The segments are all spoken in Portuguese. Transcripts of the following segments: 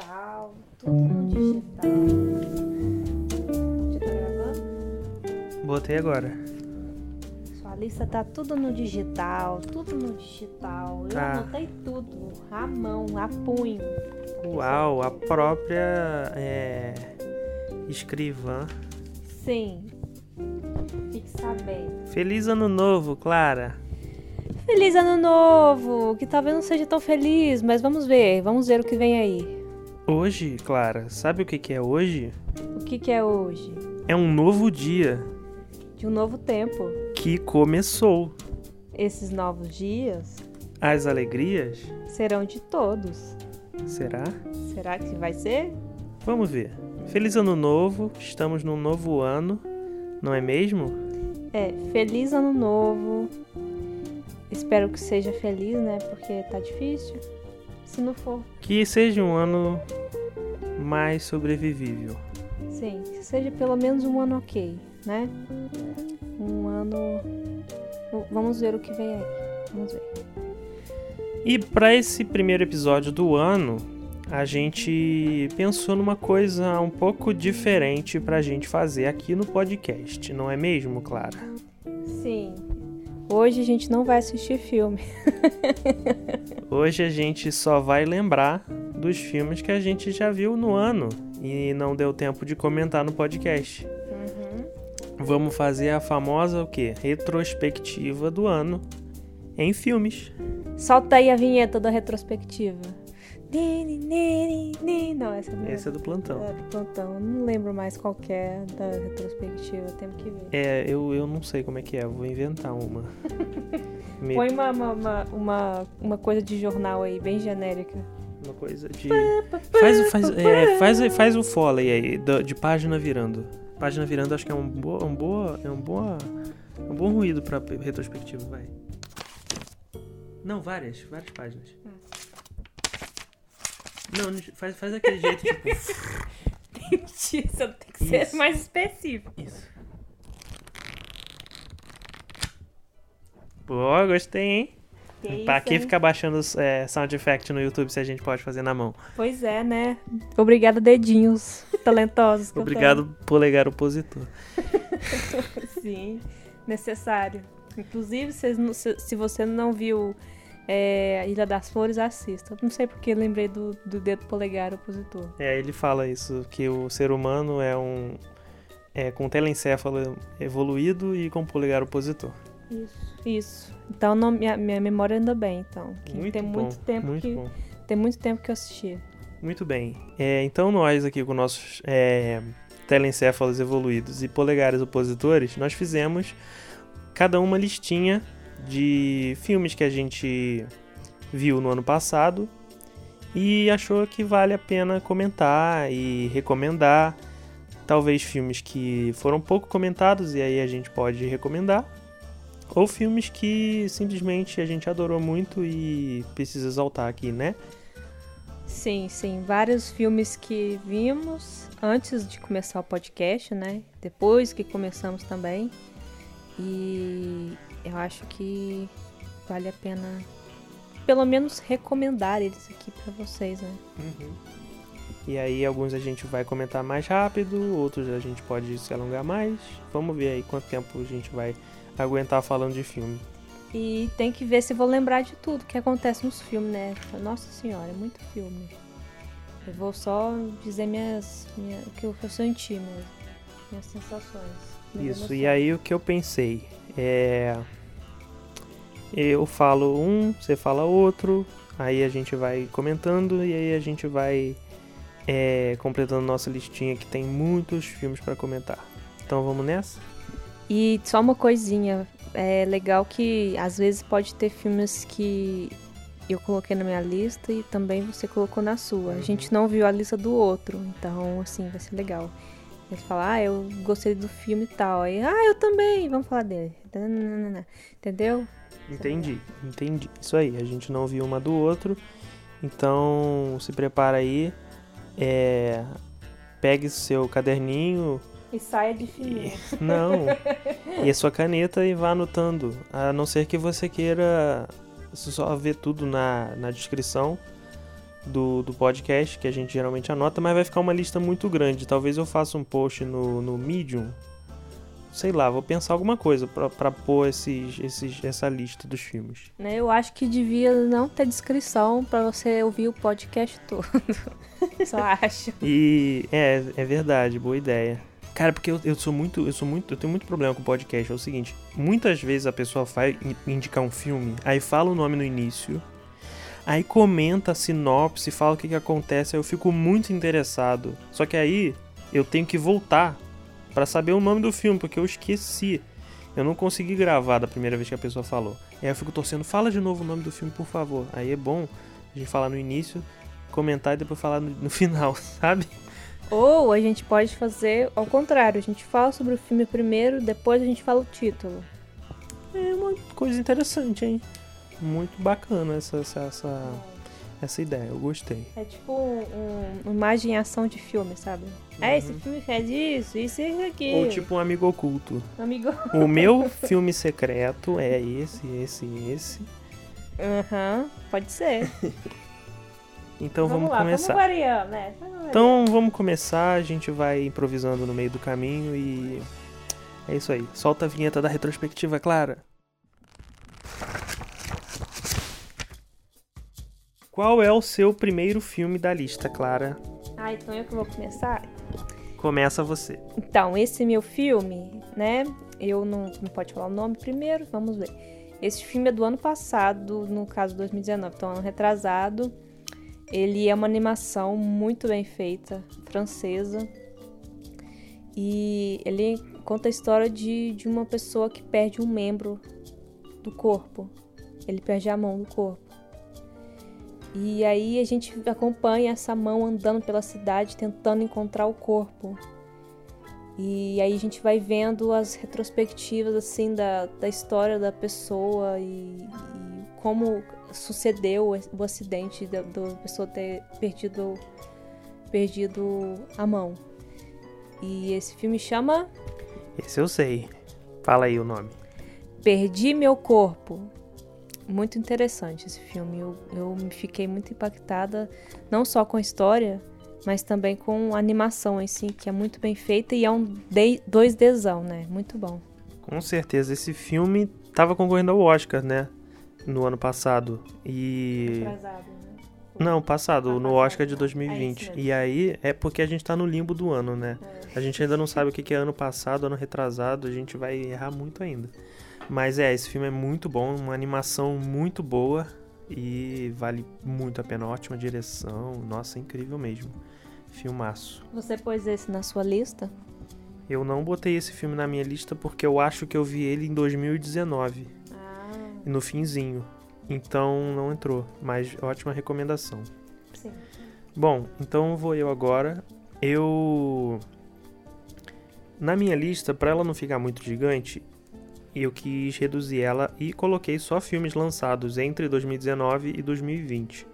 digital, tudo no digital. Já tá gravando? Botei agora. Sua lista tá tudo no digital, tudo no digital. Eu Tá. anotei tudo, a mão, a punho. Uau, a própria é, escrivã. Sim. Fique sabendo. Feliz ano novo, Clara. Feliz ano novo! Que talvez não seja tão feliz, mas vamos ver, vamos ver o que vem aí. Hoje, Clara, sabe o que, que é hoje? O que, que é hoje? É um novo dia De um novo tempo. que começou. Esses novos dias As alegrias? serão de todos. Será? Será que vai ser? Vamos ver. Feliz ano novo, estamos num novo ano, não é mesmo? É, feliz ano novo. Espero que seja feliz, né? Porque tá difícil. Se não for, Que seja um ano mais sobrevivível. sim, que seja pelo menos um ano ok, né? Um ano. Vamos ver o que vem aí. Vamos ver. E para esse primeiro episódio do ano, a gente pensou numa coisa um pouco diferente pra gente fazer aqui no podcast, não é mesmo, Clara? Sim. Hoje a gente não vai assistir filme. Hoje a gente só vai lembrar dos filmes que a gente já viu no ano e não deu tempo de comentar no podcast. Vamos fazer a famosa o quê? Retrospectiva do ano em filmes. Solta aí a vinheta da retrospectiva. Ni, ni, ni. Não, essa é. Esse é do plantão. É do plantão. Não lembro mais qual é da retrospectiva. Temos que ver. É, eu, eu não sei como é que é, eu vou inventar uma. Me- Põe uma, uma, uma, uma, coisa de jornal aí, bem genérica. Uma coisa de. Faz, o- faz, é, faz, faz o foley aí, de página virando. Página virando acho que é um boa. Um boa é um boa. um bom ruído pra retrospectiva, vai. Não, várias, várias páginas. Não, não- faz, faz aquele jeito, tipo. Tem que ser Isso. mais específico. Isso. Pô, gostei, hein? Que pra isso, que hein? ficar baixando é, sound effect no YouTube se a gente pode fazer na mão? Pois é, né? Obrigada, dedinhos talentosos. Obrigado, polegar opositor. Sim, necessário. Inclusive, se, se você não viu é, Ilha das Flores, assista. Não sei porque lembrei do, do dedo polegar opositor. É, ele fala isso, que o ser humano é um. É com telencéfalo evoluído e com polegar opositor. Isso. Isso. Então não- minha, minha memória anda bem, então. Muito tem bom. muito tempo muito que. bom. Tem muito tempo que eu assisti. Muito bem. É, então nós aqui com nossos é, telencéfalos evoluídos e polegares opositores, nós fizemos cada uma listinha de filmes que a gente viu no ano passado e achou que vale a pena comentar e recomendar. Talvez filmes que foram pouco comentados e aí a gente pode recomendar. Ou filmes que simplesmente a gente adorou muito e precisa exaltar aqui, né? Sim, sim. Vários filmes que vimos antes de começar o podcast, né? Depois que começamos também. E eu acho que vale a pena, pelo menos, recomendar eles aqui pra vocês, né? E aí alguns a gente vai comentar mais rápido, outros a gente pode se alongar mais. Vamos ver aí quanto tempo a gente vai aguentar falando de filme. E tem que ver se vou lembrar de tudo que acontece nos filmes, né? Nossa senhora, é muito filme. Eu vou só dizer minhas, minha, o que eu, senti mesmo. Minhas sensações. minhas Isso, e emoções. aí o que eu pensei é. Eu falo um, você fala outro, aí a gente vai comentando e aí a gente vai é, completando nossa listinha que tem muitos filmes pra comentar. Então vamos nessa? E só uma coisinha, é legal que às vezes pode ter filmes que eu coloquei na minha lista e também você colocou na sua. A gente não viu a lista do outro, então assim, vai ser legal. Eles falam, ah, eu gostei do filme e tal. Aí, ah, eu também, vamos falar dele. Entendeu? Entendi, entendi. Isso aí, a gente não viu uma do outro. Então se prepara aí. É, pegue seu caderninho. E saia de fininho. E, não. e a sua caneta e vá anotando. A não ser que você queira só ver tudo na, na descrição. do, do podcast, que a gente geralmente anota, mas vai ficar uma lista muito grande. Talvez eu faça um post no, no Medium. Sei lá, vou pensar alguma coisa pra, pra pôr esses, esses, essa lista dos filmes. Né, Eu acho que devia não ter descrição pra você ouvir o podcast todo. Só acho. E é, é verdade, boa ideia. Cara, porque eu, eu sou muito, eu sou muito, eu tenho muito problema com podcast. É o seguinte, muitas vezes a pessoa vai indicar um filme, aí fala o nome no início, aí comenta a sinopse, fala o que, que acontece, aí eu fico muito interessado. Só que aí eu tenho que voltar pra saber o nome do filme, porque eu esqueci. Eu não consegui gravar da primeira vez que a pessoa falou. E aí eu fico torcendo, fala de novo o nome do filme, por favor. Aí é bom a gente falar no início, comentar e depois falar no, no final, sabe? Ou a gente pode fazer ao contrário. A gente fala sobre o filme primeiro, depois a gente fala o título. É uma coisa interessante, hein? Muito bacana essa, essa, essa, essa ideia, eu gostei. É tipo um, um, imagem e ação de filme, sabe? É, esse filme faz isso, isso e isso aqui. Ou tipo um amigo oculto. Amigo. O meu filme secreto é esse, esse, esse. Aham, pode ser. Então vamos, lá, começar. Vamos variando, né? Vamos. Então vamos começar, a gente vai improvisando no meio do caminho e é isso aí. Solta a vinheta da retrospectiva, Clara. Qual é o seu primeiro filme da lista, Clara? Ah, então eu que vou começar? Começa você. Então, esse meu filme, né? Eu não, não pode falar o nome primeiro, vamos ver. Esse filme é do ano passado, no caso 2019, então ano retrasado. Ele é uma animação muito bem feita, francesa. E ele conta a história de, de uma pessoa que perde um membro do corpo. Ele perde a mão do corpo. E aí a gente acompanha essa mão andando pela cidade tentando encontrar o corpo. E aí a gente vai vendo as retrospectivas assim da, da história da pessoa e, e como sucedeu o acidente da, da pessoa ter perdido perdido a mão. E esse filme chama Esse eu sei. Fala aí o nome. Perdi Meu Corpo. Muito interessante esse filme. Eu, eu me fiquei muito impactada, não só com a história, mas também com a animação em si, que é muito bem feita e é um 2Dzão, né? Muito bom. Com certeza, esse filme tava concorrendo ao Oscar, né? No ano passado. E. Atrasado, né? Não, passado, Ah, no. Oscar de É 2020. isso mesmo. e aí é porque a gente tá no limbo do ano, né? É. A gente ainda não sabe o que que é ano passado, ano retrasado, a gente vai errar muito ainda. Mas é, esse filme é muito bom, uma animação muito boa e vale muito a pena. Ótima direção, nossa, incrível mesmo. Filmaço. Você pôs esse na sua lista? Eu não botei esse filme na minha lista porque eu acho que eu vi ele em 2019, Ah, no finzinho. Então não entrou, mas ótima recomendação. sim. Bom, então vou eu agora. Eu. Na minha lista, para ela não ficar muito gigante, eu quis reduzir ela e coloquei só filmes lançados entre 2019 e 2020.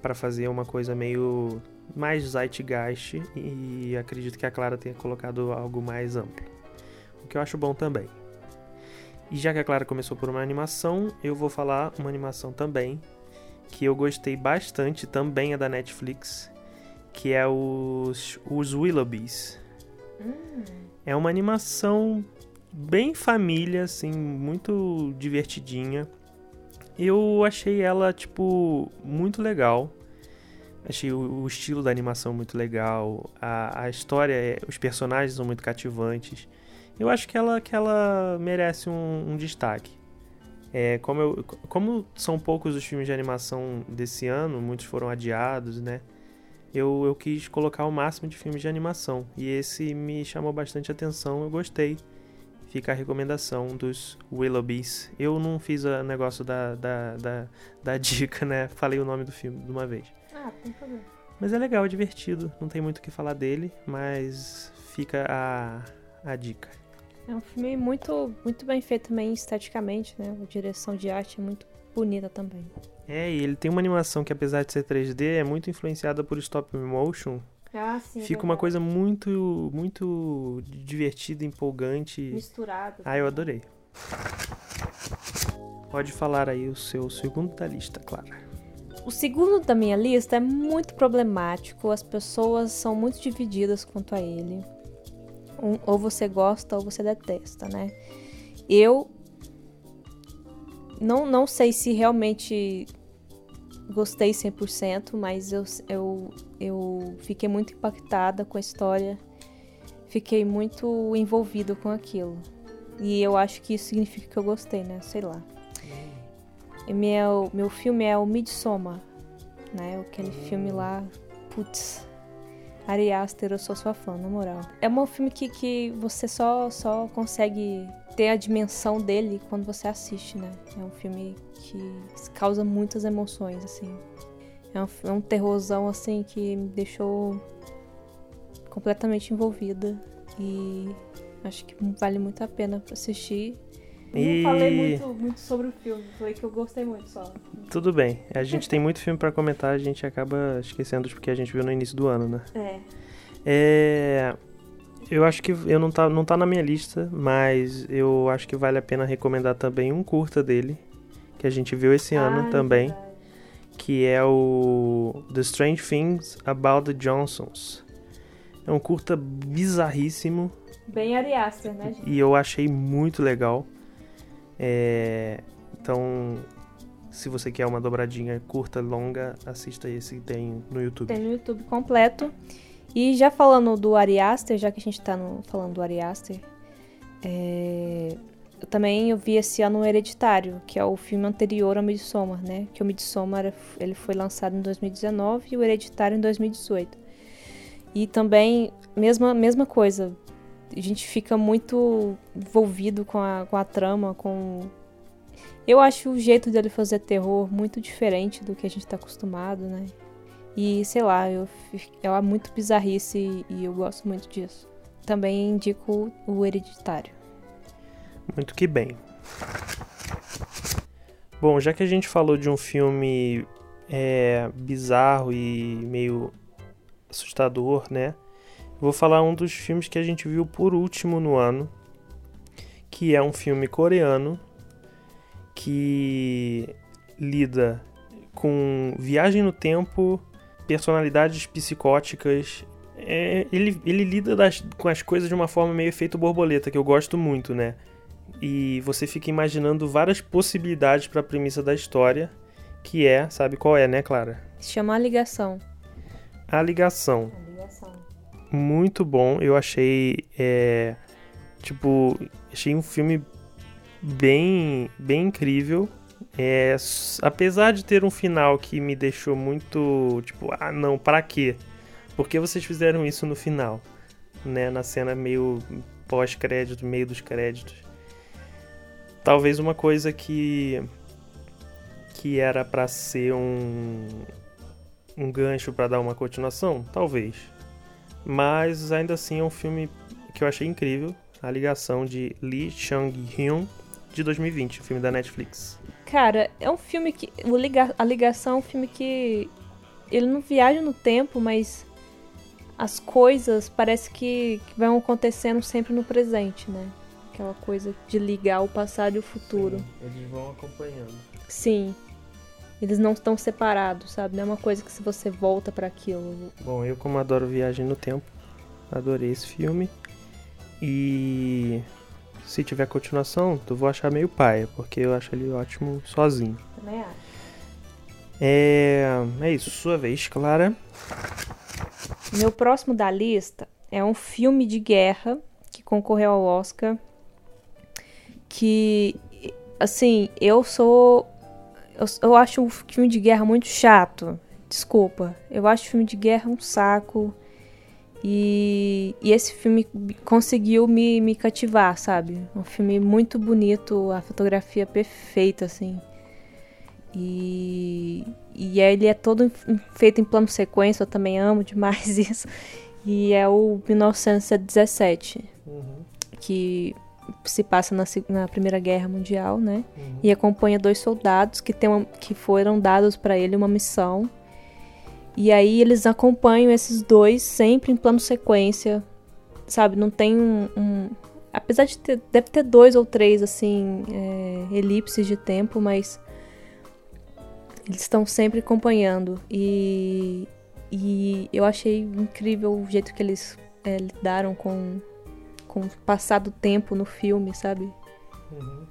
Para fazer uma coisa meio mais zeitgeist e acredito que a Clara tenha colocado algo mais amplo. O que eu acho bom também. E já que a Clara começou por uma animação, eu vou falar uma animação também que eu gostei bastante, também é da Netflix, que é os, os Willoughbys. Hum, É uma animação bem família, assim, muito divertidinha. Eu achei ela, tipo, muito legal. Achei o, o estilo da animação muito legal. A, a história, é- os personagens são muito cativantes. Eu acho que ela, que ela merece um, um destaque. É, como, eu, como são poucos os filmes de animação desse ano, muitos foram adiados, né? Eu, eu quis colocar o máximo de filmes de animação. E esse me chamou bastante atenção, eu gostei. Fica a recomendação dos Willoughbys. Eu não fiz o negócio da, da, da, da dica, né? Falei o nome do filme de uma vez. Ah, tem problema. Mas é legal, é divertido. Não tem muito o que falar dele, mas fica a, a dica. É um filme muito, muito bem feito também esteticamente, né? A direção de arte é muito bonita também. É, e ele tem uma animação que, apesar de ser 3D, é muito influenciada por stop motion. Ah, sim. Fica uma coisa muito, muito divertida, empolgante. misturada. Ah, eu adorei. Pode falar aí o seu segundo da lista, Clara. O segundo da minha lista é muito problemático, as pessoas são muito divididas quanto a ele. Um, ou você gosta ou você detesta, né? Eu não, não sei se realmente gostei 100%, mas eu, eu, eu fiquei muito impactada com a história, fiquei muito envolvido com aquilo. E eu acho que isso significa que eu gostei, né? Sei lá. Meu, meu filme é o Midsommar, né? Aquele filme lá, putz, Ari Aster, eu sou sua fã, na moral. É um filme que, que você só, só consegue ter a dimensão dele quando você assiste, né? É um filme que causa muitas emoções, assim. É um, é um terrorzão, assim, que me deixou completamente envolvida. E acho que vale muito a pena pra E... Não falei muito, muito sobre o filme, falei que eu gostei muito só. Tudo bem. A gente tem muito filme para comentar, a gente acaba esquecendo porque a gente viu no início do ano, né? É. É. Eu acho que eu não tá, não tá na minha lista, mas eu acho que vale a pena recomendar também um curta dele, que a gente viu esse ano ah, também, que é o The Strange Things About the Johnsons. É um curta bizarríssimo. Bem Ari Aster, né, gente? E eu achei muito legal. É, então, se você quer uma dobradinha curta, longa, assista esse que tem no YouTube. Tem no YouTube completo. E já falando do Ari Aster, já que a gente tá no, falando do Ari Aster, é, eu também eu vi esse ano o Hereditário, que é o filme anterior ao Midsommar, né? Que o Midsommar ele foi lançado em 2019 e o Hereditário em 2018. E também, mesma, mesma coisa, a gente fica muito envolvido com a, com a trama, com. Eu acho o jeito dele fazer terror muito diferente do que a gente tá acostumado, né? E sei lá, eu, é muito bizarrice e eu gosto muito disso. Também indico o Hereditário. Muito que bem. Bom, já que a gente falou de um filme é, bizarro e meio assustador, né? Vou falar um dos filmes que a gente viu por último no ano, que é um filme coreano que lida com viagem no tempo, personalidades psicóticas. É, ele, ele lida das, com as coisas de uma forma meio efeito borboleta, que eu gosto muito, né? E você fica imaginando várias possibilidades para a premissa da história, que é, sabe qual é, né, Clara? Se chama A Ligação. A Ligação. A Ligação muito bom. Eu achei. É, tipo, achei um filme bem, bem incrível. É, apesar de ter um final que me deixou muito. Tipo, ah, não, para quê? Por que vocês fizeram isso no final? Né, na cena meio pós-crédito, meio dos créditos. Talvez uma coisa que. que era para ser um. um gancho para dar uma continuação? Talvez. Mas ainda assim é um filme que eu achei incrível. A ligação de Lee Chang-hyun de 2020, o filme da Netflix. Cara, é um filme que. O liga, a ligação é um filme que. Ele não viaja no tempo, mas as coisas parece que, que vão acontecendo sempre no presente, né? Aquela coisa de ligar o passado e o futuro. Sim, eles vão acompanhando. Sim. Eles não estão separados, sabe? Não é uma coisa que se você volta para aquilo. Bom, eu como adoro Viagem no Tempo, adorei esse filme. E se tiver continuação, eu vou achar meio paia, porque eu acho ele ótimo sozinho. Também acho. É, é isso, sua vez, Clara. Meu próximo da lista é um filme de guerra que concorreu ao Oscar. Que, assim, eu sou eu, eu acho o filme de guerra muito chato. Desculpa. Eu acho o filme de guerra um saco. E, e esse filme conseguiu me, me cativar, sabe? Um filme muito bonito, a fotografia perfeita, assim. E, e ele é todo feito em plano sequência, eu também amo demais isso. E é o 1917, uhum. que se passa na, na, Primeira Guerra Mundial, né? Uhum. E acompanha dois soldados que, tem uma, que foram dados para ele uma missão. E aí eles acompanham esses dois sempre em plano sequência, sabe? Não tem um. um apesar de ter. Deve ter dois ou três, assim, é, elipses de tempo, mas. eles estão sempre acompanhando. E, e eu achei incrível o jeito que eles é, lidaram com, com o passar do tempo no filme, sabe? Uhum.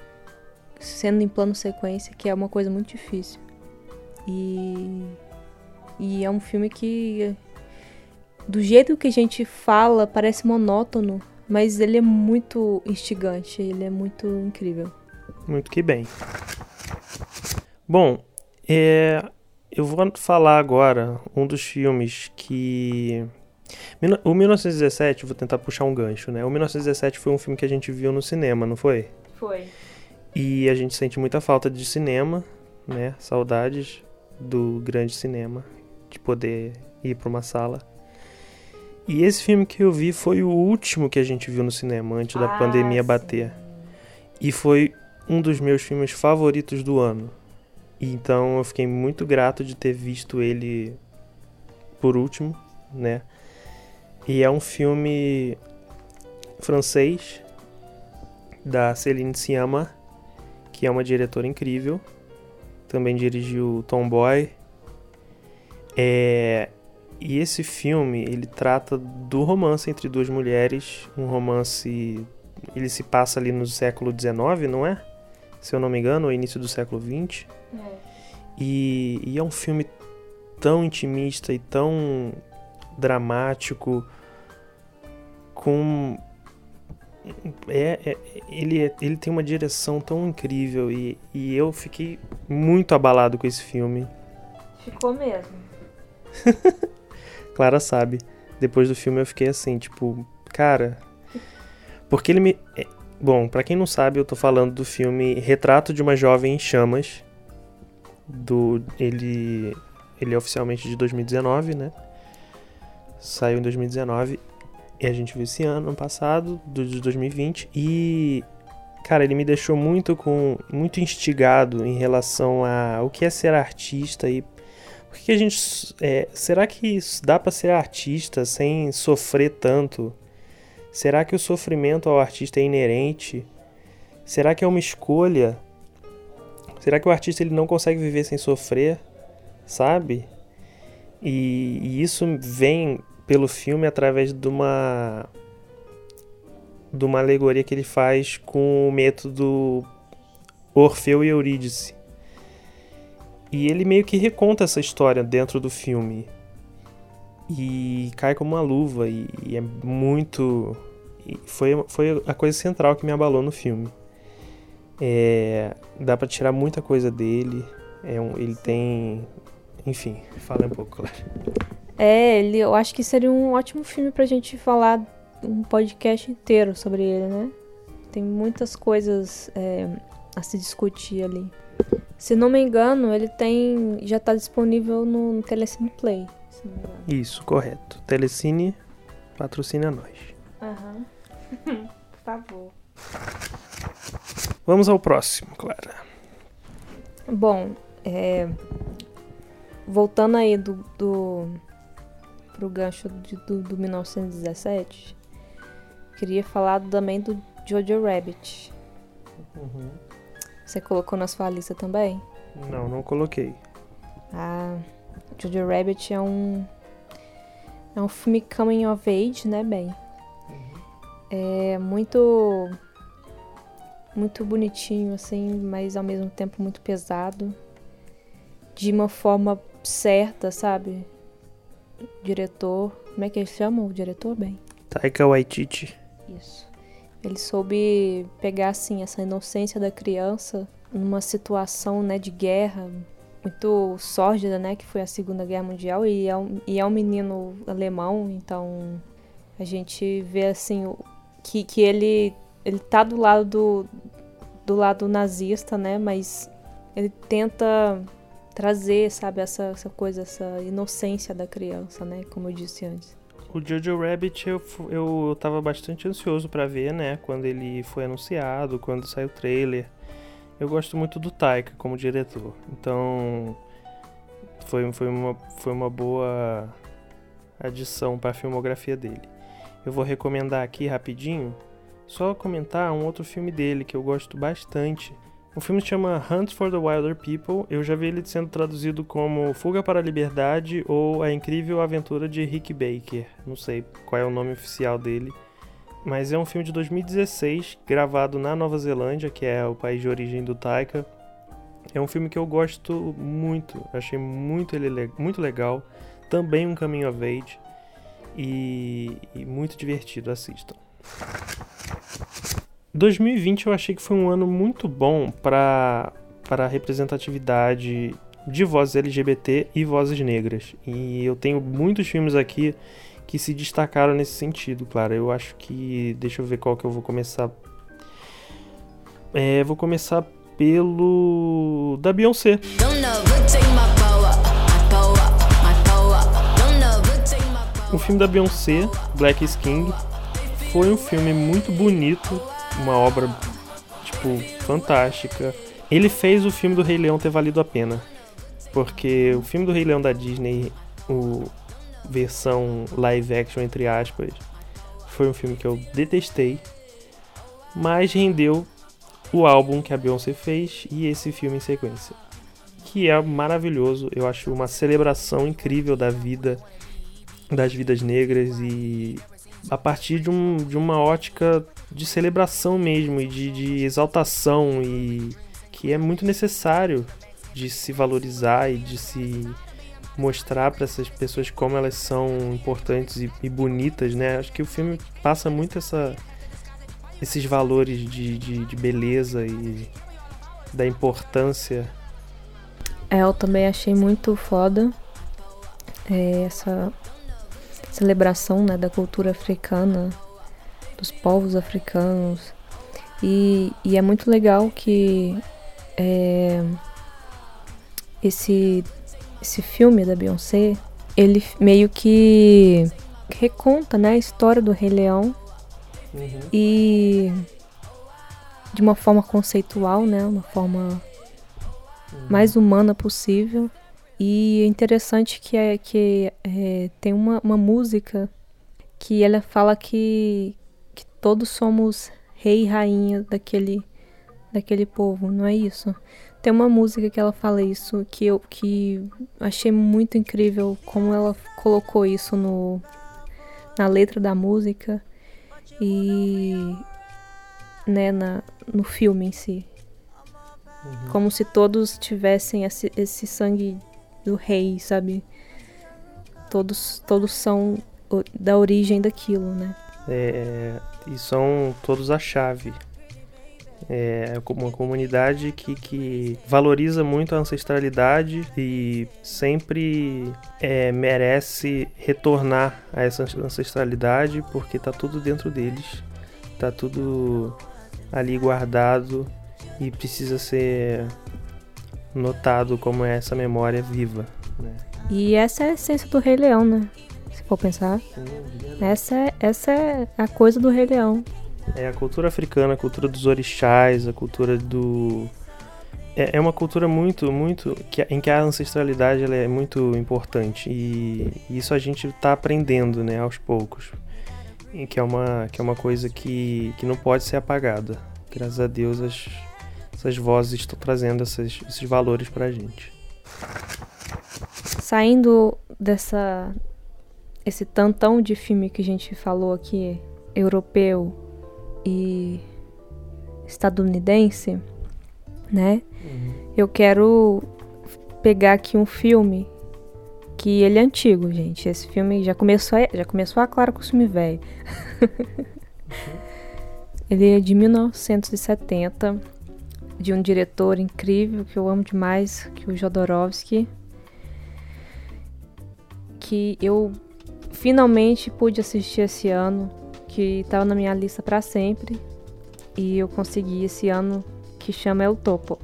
Sendo em plano sequência, que é uma coisa muito difícil. E, e é um filme que, do jeito que a gente fala, parece monótono, mas ele é muito instigante, ele é muito incrível. Muito que bem. Bom, é, eu vou falar agora um dos filmes que. O 1917, vou tentar puxar um gancho, né? O 1917 foi um filme que a gente viu no cinema, não foi? Foi. E a gente sente muita falta de cinema, né? Saudades do grande cinema, de poder ir para uma sala. E esse filme que eu vi foi o último que a gente viu no cinema antes da ah, pandemia sim. bater. E foi um dos meus filmes favoritos do ano. Então eu fiquei muito grato de ter visto ele por último, né? E é um filme francês da Céline Sciamma, que é uma diretora incrível. Também dirigiu Tomboy. É... E esse filme, ele trata do romance entre duas mulheres, um romance ele se passa ali no século XIX, não é? Se eu não me engano, no início do século XX. É. E, e é um filme tão intimista e tão dramático, com é, é, ele, é, ele tem uma direção tão incrível e, e eu fiquei muito abalado com esse filme. Ficou mesmo. Clara sabe. Depois do filme eu fiquei assim, tipo, cara. Porque ele me. É, bom, para quem não sabe, eu tô falando do filme Retrato de uma Jovem em Chamas, do ele ele é oficialmente de 2019, né? Saiu em 2019 e a gente viu esse ano, ano passado, do, de 2020 e cara, ele me deixou muito com muito instigado em relação a o que é ser artista e por que a gente é, será que dá para ser artista sem sofrer tanto? Será que o sofrimento ao artista é inerente? Será que é uma escolha? Será que o artista ele não consegue viver sem sofrer, sabe? E, e isso vem pelo filme através de uma de uma alegoria que ele faz com o método Orfeu e Eurídice. E ele meio que reconta essa história dentro do filme. E cai como uma luva e, e é muito foi foi a coisa central que me abalou no filme. É, dá para tirar muita coisa dele. É um, ele tem. Enfim, fala um pouco, claro. É, ele, eu acho que seria um ótimo filme pra gente falar um podcast inteiro sobre ele, né? Tem muitas coisas é, a se discutir ali. Se não me engano, ele tem. já tá disponível no, no Telecine Play. Isso, correto. Telecine patrocina nós. Aham. Uhum. Por favor. Vamos ao próximo, Clara. Bom, é, voltando aí do, do pro gancho de, do, do 1917, queria falar também do Jojo Rabbit. Uhum. Você colocou na sua lista também? Não, não coloquei. Ah, Jojo Rabbit é um é um filme coming of age, né, bem? Uhum. É muito muito bonitinho, assim, mas ao mesmo tempo muito pesado. De uma forma certa, sabe? Diretor. Como é que ele chama o diretor, bem? Taika Waititi. Isso. Ele soube pegar, assim, essa inocência da criança numa situação, né, de guerra muito sórdida, né, que foi a Segunda Guerra Mundial e é um, e é um menino alemão, então a gente vê, assim, que, que ele ele tá do lado do, do lado nazista, né? Mas ele tenta trazer, sabe, essa, essa coisa, essa inocência da criança, né? Como eu disse antes. O Jojo Rabbit eu, eu tava bastante ansioso para ver, né? Quando ele foi anunciado, quando saiu o trailer. Eu gosto muito do Taika como diretor. Então foi, foi, uma, foi uma boa adição para a filmografia dele. Eu vou recomendar aqui rapidinho só comentar um outro filme dele que eu gosto bastante, O filme se chama Hunt for the Wilder People. Eu já vi ele sendo traduzido como Fuga para a Liberdade ou A Incrível Aventura de Rick Baker. Não sei qual é o nome oficial dele. Mas é um filme de 2016, gravado na Nova Zelândia, que é o país de origem do Taika. É um filme que eu gosto muito, achei muito, ele, muito legal. Também um caminho of age e, e muito divertido, assistam. 2020 eu achei que foi um ano muito bom para para a representatividade de vozes LGBT e vozes negras. E eu tenho muitos filmes aqui que se destacaram nesse sentido, claro. Eu acho que. Deixa eu ver qual que eu vou começar. É, vou começar pelo. da Beyoncé. O filme da Beyoncé, Black is King, foi um filme muito bonito, uma obra, tipo, fantástica. Ele fez o filme do Rei Leão ter valido a pena. Porque o filme do Rei Leão da Disney, o versão live action, entre aspas, foi um filme que eu detestei. Mas rendeu o álbum que a Beyoncé fez e esse filme em sequência. Que é maravilhoso, eu acho uma celebração incrível da vida das vidas negras e a partir de, um, de uma ótica de celebração mesmo e de, de exaltação e que é muito necessário de se valorizar e de se mostrar para essas pessoas como elas são importantes e, e, bonitas, né? Acho que o filme passa muito essa, esses valores de, de, de beleza e da importância. É, eu também achei muito foda é, essa celebração né, da cultura africana, dos povos africanos. E, e é muito legal que é, esse, esse filme da Beyoncé, ele meio que reconta né, a história do Rei Leão uhum. e de uma forma conceitual, né, uma forma uhum. mais humana possível. E é interessante que, é, que é, tem uma, uma música que ela fala que, que todos somos rei e rainha daquele, daquele povo, não é isso? Tem uma música que ela fala isso que eu que achei muito incrível como ela colocou isso no na letra da música e né, na, no filme em si. Uhum. Como se todos tivessem esse, esse sangue do rei, sabe? Todos, todos são da origem daquilo, né? É, e são todos a chave. É uma comunidade que, que valoriza muito a ancestralidade e sempre é, merece retornar a essa ancestralidade porque tá tudo dentro deles, tá tudo ali guardado e precisa ser notado como é essa memória viva. Né? E essa é a essência do Rei Leão, né? Se for pensar. Essa é, essa é a coisa do Rei Leão. É a cultura africana, a cultura dos orixás, a cultura do. É, é uma cultura muito, muito. Que, em que a ancestralidade é muito importante. E isso a gente está aprendendo, né, aos poucos. E que é uma, que é uma coisa que, que não pode ser apagada. Graças a Deus as, essas vozes estão trazendo esses, esses valores para a gente. Saindo dessa esse tantão de filme que a gente falou aqui, europeu e estadunidense, né? Uhum. Eu quero pegar aqui um filme que ele é antigo, gente. Esse filme já começou, a, já começou a claro com o filme velho. uhum. Ele é de 1970 de um diretor incrível que eu amo demais, que é o Jodorowsky, que eu finalmente pude assistir esse ano, que estava na minha lista para sempre, e eu consegui esse ano, que chama El Topo.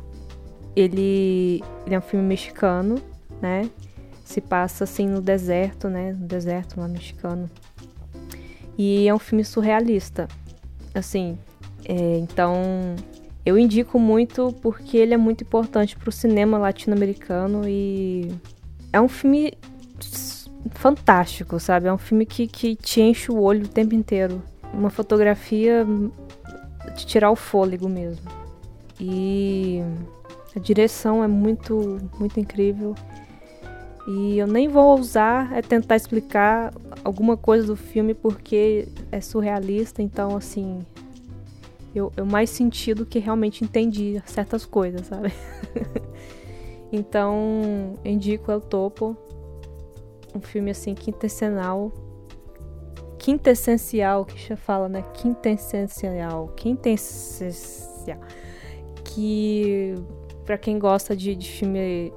Ele, ele é um filme mexicano, né? Se passa assim no deserto, né? No deserto lá mexicano. E é um filme surrealista. Assim, é, então eu indico muito porque ele é muito importante para o cinema latino-americano e é um filme fantástico, sabe? É um filme que, que te enche o olho o tempo inteiro. Uma fotografia de tirar o fôlego mesmo. E a direção é muito, muito incrível. E eu nem vou ousar é tentar explicar alguma coisa do filme porque é surrealista, então assim, eu, eu mais senti do que realmente entendi certas coisas, sabe? então, indico El Topo, um filme assim quintessenal, quintessencial, que já fala, né? Quintessencial, quintessencial, que para quem gosta de, de filme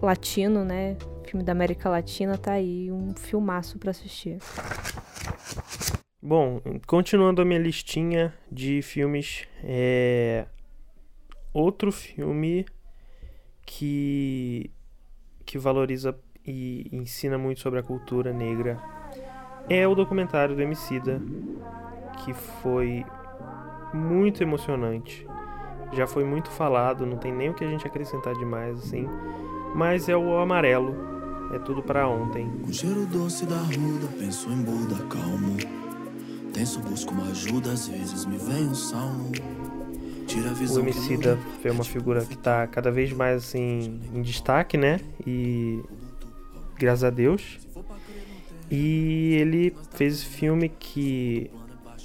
latino, né? Filme da América Latina, tá aí um filmaço para assistir. Bom, continuando a minha listinha de filmes, é... outro filme que que valoriza e ensina muito sobre a cultura negra é o documentário do Emicida, que foi muito emocionante. Já foi muito falado, não tem nem o que a gente acrescentar demais assim, mas é o amarelo, é tudo para ontem. Com cheiro doce da ruda, penso em Buda calmo. Tenso, busco uma ajuda, às vezes me vem um salmo. Tira a visão o Emicida foi uma figura que está cada vez mais assim em destaque, né? E graças a Deus. E ele fez esse filme que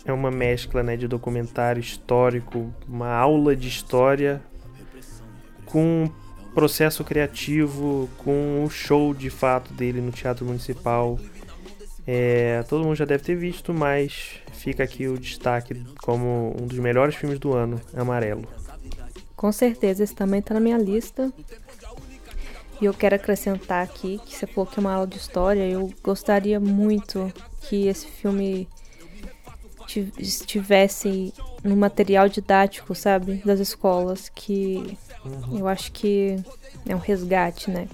é uma mescla, né, de documentário histórico, uma aula de história com processo criativo, com o um show de fato dele no Teatro Municipal. É, todo mundo já deve ter visto, mas fica aqui o destaque como um dos melhores filmes do ano, Amarelo. Com certeza, esse também está na minha lista. E eu quero acrescentar aqui que você falou que é uma aula de história. Eu gostaria muito que esse filme estivesse no material didático, sabe, das escolas, que uhum. eu acho que é um resgate, né,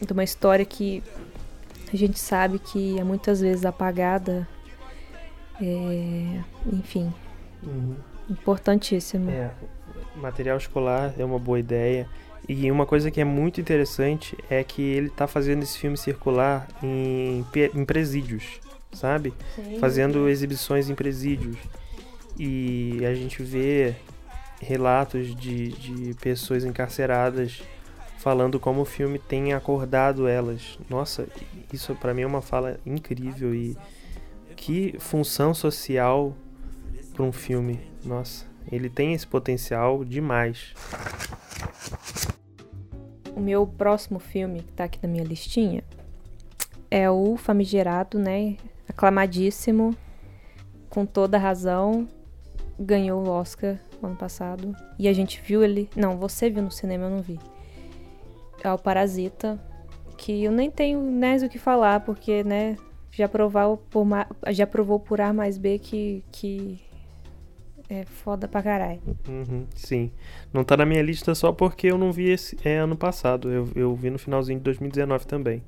de uma história que a gente sabe que é muitas vezes apagada é, enfim, uhum. importantíssimo. É, material escolar é uma boa ideia. E uma coisa que é muito interessante é que ele está fazendo esse filme circular em, em presídios, sabe? Sim. Fazendo exibições em presídios. E a gente vê relatos de, de pessoas encarceradas falando como o filme tem acordado elas. Nossa, isso para mim é uma fala incrível e que função social para um filme. Nossa, ele tem esse potencial demais. O meu próximo filme que tá aqui na minha listinha é o famigerado, né? Aclamadíssimo, com toda razão, ganhou o Oscar ano passado. E a gente viu ele. Não, você viu no cinema, eu não vi. É o Parasita, que eu nem tenho mais o que falar, porque, né, já provou por, já provou por A mais B que, que é foda pra caralho. Uhum, sim. Não tá na minha lista só porque eu não vi esse é, ano passado. Eu, eu vi no finalzinho de 2019 também.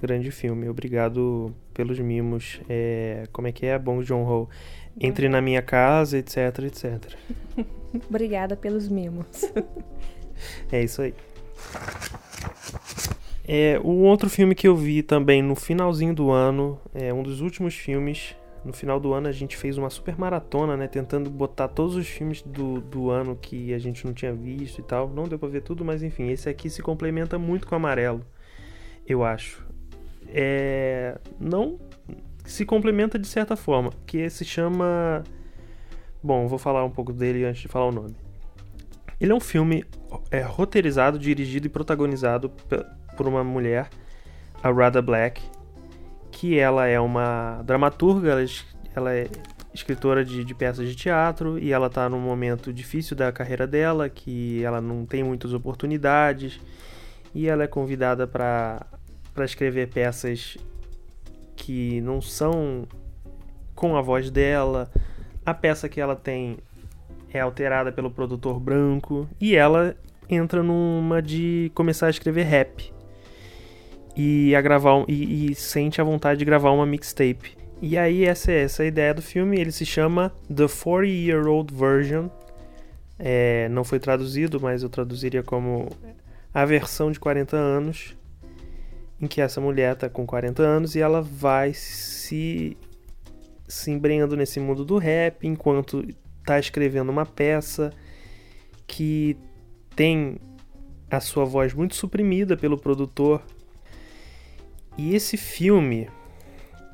Grande filme. Obrigado pelos mimos. É, como é que é? Bom John Ho. Entre na minha casa, etc, etc. Obrigada pelos mimos. é isso aí. É, o outro filme que eu vi também no finalzinho do ano, é um dos últimos filmes. No final do ano a gente fez uma super maratona, né? Tentando botar todos os filmes do, do ano que a gente não tinha visto e tal. Não deu pra ver tudo, mas enfim, esse aqui se complementa muito com o amarelo, eu acho. É, não se complementa de certa forma, que se chama. Bom, vou falar um pouco dele antes de falar o nome. Ele é um filme é, roteirizado, dirigido e protagonizado por uma mulher, a Rada Black, que ela é uma dramaturga, ela, ela é escritora de, de, peças de teatro e ela está num momento difícil da carreira dela, que ela não tem muitas oportunidades e ela é convidada para escrever peças que não são com a voz dela. A peça que ela tem é alterada pelo produtor branco e ela entra numa de começar a escrever rap e a gravar e, e, sente a vontade de gravar uma mixtape. E aí essa é essa a ideia do filme. Ele se chama The 40 Year Old Version. É, não foi traduzido, mas eu traduziria como a versão de 40 anos, em que essa mulher está com 40 anos e ela vai se se embrenhando nesse mundo do rap enquanto está escrevendo uma peça que tem a sua voz muito suprimida pelo produtor. E esse filme,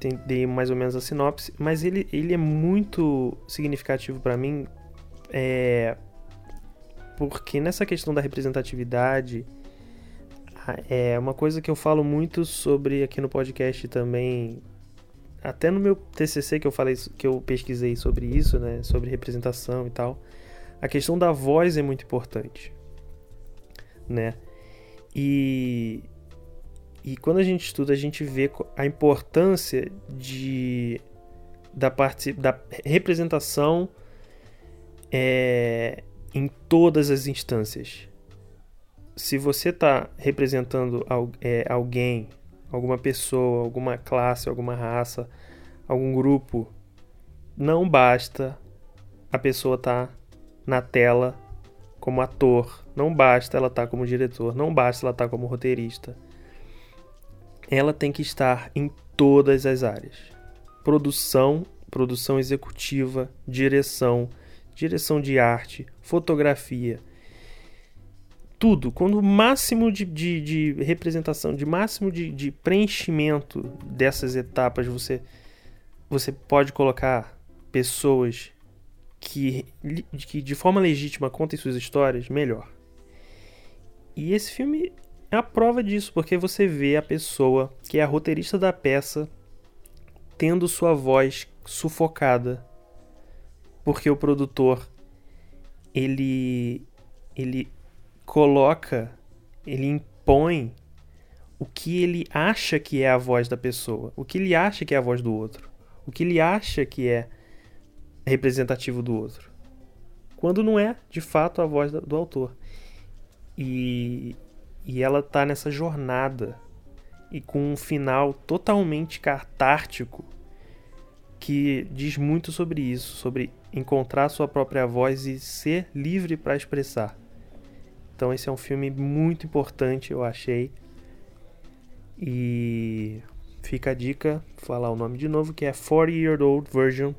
tem, dei mais ou menos a sinopse, mas ele, ele é muito significativo para mim, é, porque nessa questão da representatividade, é uma coisa que eu falo muito sobre aqui no podcast também, até no meu TCC que eu falei, que eu pesquisei sobre isso, né, sobre representação e tal. A questão da voz é muito importante, né? E e quando a gente estuda, a gente vê a importância de da parte da representação é, em todas as instâncias. Se você está representando é, alguém, alguma pessoa, alguma classe, alguma raça, algum grupo, não basta a pessoa estar tá na tela como ator, não basta ela estar tá como diretor, não basta ela estar tá como roteirista. Ela tem que estar em todas as áreas: produção, produção executiva, direção, direção de arte, fotografia. Tudo, quando o máximo de, de, de representação, de máximo de, de preenchimento dessas etapas você, você pode colocar pessoas que, que de forma legítima contem suas histórias, melhor. E esse filme é a prova disso, porque você vê a pessoa que é a roteirista da peça tendo sua voz sufocada porque o produtor ele ele coloca, ele impõe o que ele acha que é a voz da pessoa, o que ele acha que é a voz do outro, o que ele acha que é representativo do outro, quando não é de fato a voz do autor. E, e ela tá nessa jornada e com um final totalmente catártico que diz muito sobre isso, sobre encontrar sua própria voz e ser livre para expressar. Então esse é um filme muito importante, eu achei. E fica a dica, falar o nome de novo, que é 40 Year Old Version.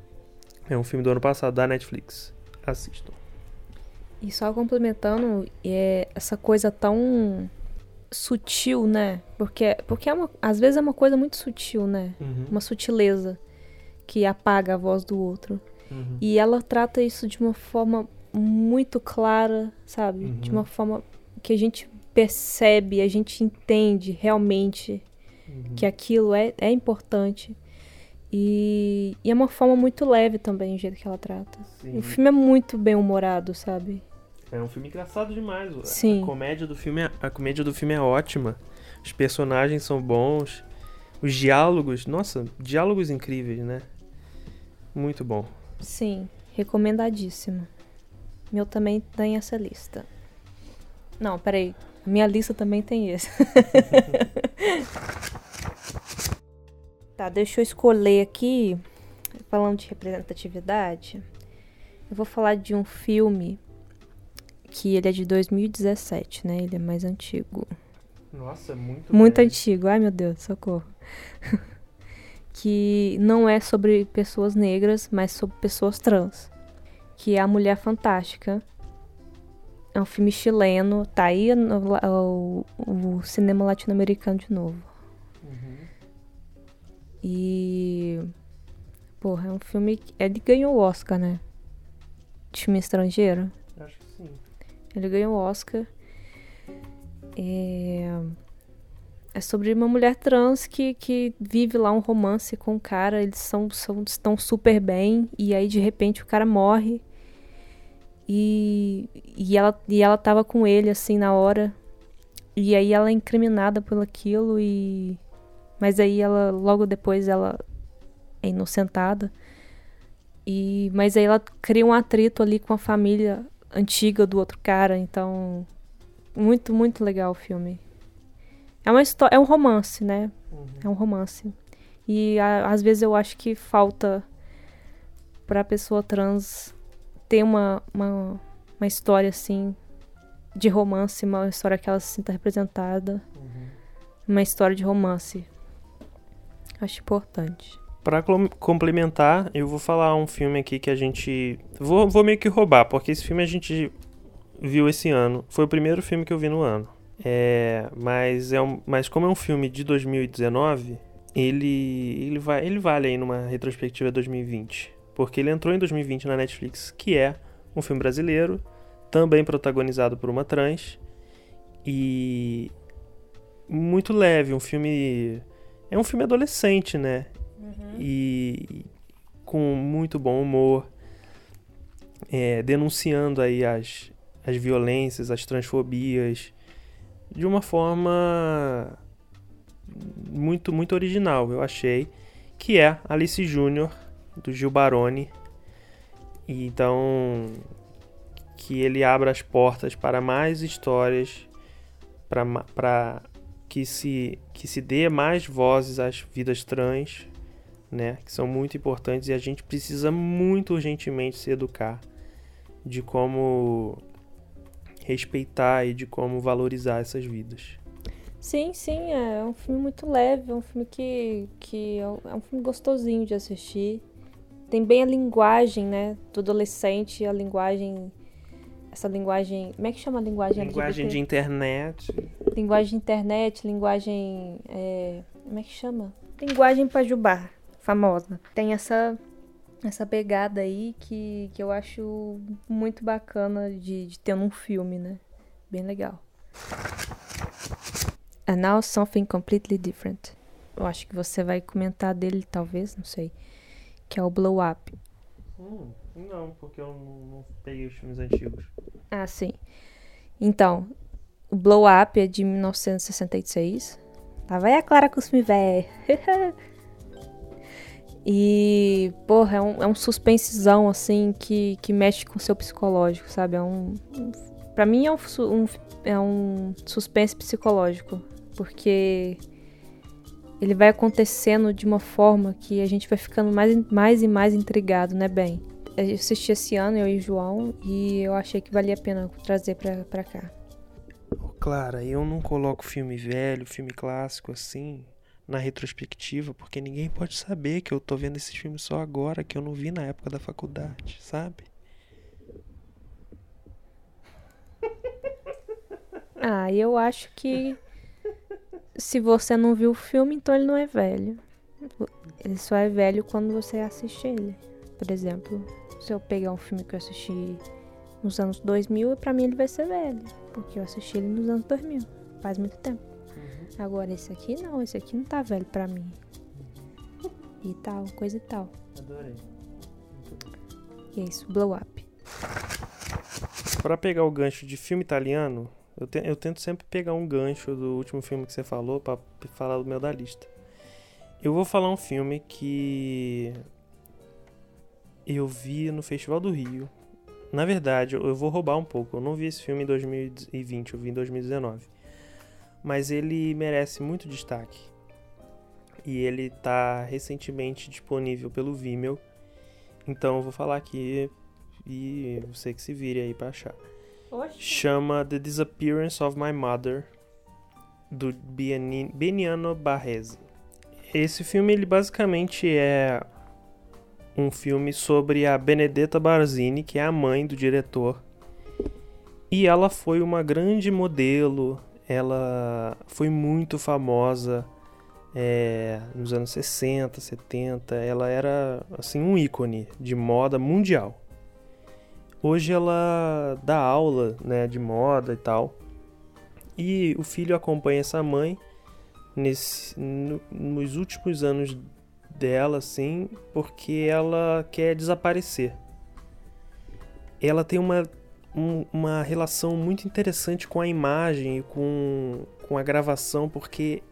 É um filme do ano passado da Netflix. Assistam. E só complementando, é essa coisa tão sutil, né? Porque, porque é uma, às vezes é uma coisa muito sutil, né? Uhum. Uma sutileza que apaga a voz do outro. Uhum. E ela trata isso de uma forma muito clara, sabe? Uhum. De uma forma que a gente percebe, a gente entende realmente uhum. que aquilo é, é importante. E, e, é uma forma muito leve também, o jeito que ela trata. Sim. O filme é muito bem humorado, sabe? É um filme engraçado demais. Sim. A comédia do filme é, a comédia do filme é ótima. Os personagens são bons. Os diálogos, nossa, diálogos incríveis, né? Muito bom. Sim, recomendadíssimo. Meu também tem essa lista. Não, peraí. A minha lista também tem esse. tá, deixa eu escolher aqui. Falando de representatividade, eu vou falar de um filme que ele é de 2017, né? Ele é mais antigo. Nossa, muito Muito velho. antigo. Ai, meu Deus, socorro. que não é sobre pessoas negras, mas sobre pessoas trans. Que é A Mulher Fantástica. É um filme chileno. Tá aí o, o, cinema latino-americano de novo. Uhum. E. Porra, é um filme. Ele ganhou o Oscar, né? De filme estrangeiro. Ele ganhou o Oscar. É é sobre uma mulher trans que, que vive lá um romance com um cara, eles são, são, estão super bem, e aí de repente o cara morre. E, e, ela, e ela tava com ele assim na hora. E aí ela é incriminada por aquilo e. Mas aí ela, logo depois, ela é inocentada. E, mas aí ela cria um atrito ali com a família antiga do outro cara, então. Muito, muito legal o filme. É uma história, é um romance, né? Uhum. É um romance. E a, às vezes eu acho que falta pra pessoa trans ter uma, uma, uma história assim de romance, uma história que ela se sinta representada. Uhum. Uma história de romance. Acho importante. Para complementar, eu vou falar um filme aqui que a gente. Vou, vou meio que roubar, porque esse filme a gente viu esse ano. Foi o primeiro filme que eu vi no ano. É, mas, é um, mas como é um filme de 2019, ele, ele, vai, ele vale aí numa retrospectiva 2020. Porque ele entrou em 2020 na Netflix, que é um filme brasileiro, também protagonizado por uma trans. E muito leve, um filme. É um filme adolescente, né? Uhum. E com muito bom humor, é, denunciando aí as, as violências, as transfobias, de uma forma muito, muito original, eu achei, que é Alice Júnior, do Gil Baroni. Então, que ele abra as portas para mais histórias, para que se, que se dê mais vozes às vidas trans, né, que são muito importantes e a gente precisa muito urgentemente se educar de como respeitar e de como valorizar essas vidas. Sim, sim, é um filme muito leve, é um filme que, que é um filme gostosinho de assistir. Tem bem a linguagem, né, do adolescente, a linguagem essa linguagem, como é que chama a linguagem? Linguagem de internet. Linguagem de internet, linguagem, é, como é que chama? Linguagem pajubar, famosa. Tem essa essa pegada aí que, que eu acho muito bacana de, de ter num filme, né? Bem legal. And now something completely different. Eu acho que você vai comentar dele, talvez, não sei. Que é o Blow Up. Hum, não, porque eu não, não peguei os filmes antigos. Ah, sim. Então, o Blow Up é de 1966. Lá vai a Clara com os velho. E, porra, é um, é um suspensezão, assim, que, que mexe com o seu psicológico, sabe? É um. pra mim é um, um, é um suspense psicológico. Porque ele vai acontecendo de uma forma que a gente vai ficando mais, mais e mais intrigado, né, bem? Eu assisti esse ano, eu e o João, e eu achei que valia a pena trazer pra, pra cá. Clara, eu não coloco filme velho, filme clássico assim, na retrospectiva, porque ninguém pode saber que eu tô vendo esse filme só agora, que eu não vi na época da faculdade, sabe? Ah, eu acho que se você não viu o filme, então ele não é velho. Ele só é velho quando você assiste ele. Por exemplo, se eu pegar um filme que eu assisti nos anos 2000, para mim ele vai ser velho, porque eu assisti ele nos anos 2000, faz muito tempo. Agora esse aqui não, esse aqui não tá velho pra mim. E tal, coisa e tal. Adorei. E é isso, blow up. Pra pegar o gancho de filme italiano, eu, te, eu tento sempre pegar um gancho do último filme que você falou pra falar do meu da lista. Eu vou falar um filme que eu vi no Festival do Rio. Na verdade, eu vou roubar um pouco. Eu não vi esse filme em 2020, eu vi em 2019 mas ele merece muito destaque. E ele está recentemente disponível pelo Vimeo. Então eu vou falar aqui e você que se vire aí para achar. Oxe. Chama The Disappearance of My Mother do Beniano Barrese. Esse filme ele basicamente é um filme sobre a Benedetta Barzini, que é a mãe do diretor. E ela foi uma grande modelo ela foi muito famosa é, nos anos 60, 70. Ela era assim um ícone de moda mundial. Hoje ela dá aula né, de moda e tal. E o filho acompanha essa mãe nesse, no, nos últimos anos dela, assim, porque ela quer desaparecer. Ela tem uma um, uma relação muito interessante com a imagem e com, com a gravação, porque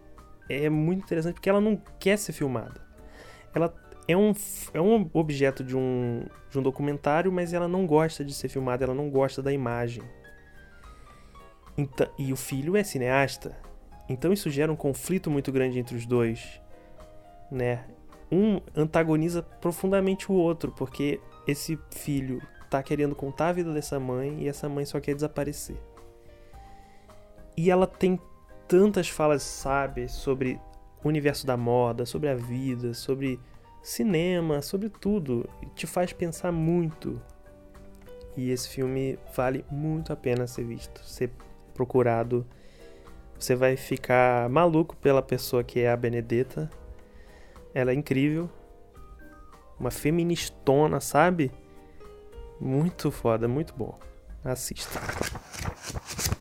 é muito interessante, porque ela não quer ser filmada. Ela é um, é um objeto de um, de um documentário, mas ela não gosta de ser filmada, ela não gosta da imagem. Então, e o filho é cineasta, então isso gera um conflito muito grande entre os dois, né? Um antagoniza profundamente o outro, porque esse filho tá querendo contar a vida dessa mãe e essa mãe só quer desaparecer. E ela tem tantas falas sábias sobre o universo da moda, sobre a vida, sobre cinema, sobre tudo. Te faz pensar muito. E esse filme vale muito a pena ser visto, ser procurado. Você vai ficar maluco pela pessoa que é a Benedetta. Ela é incrível. Uma feministona, sabe? Muito foda, muito bom. Assista.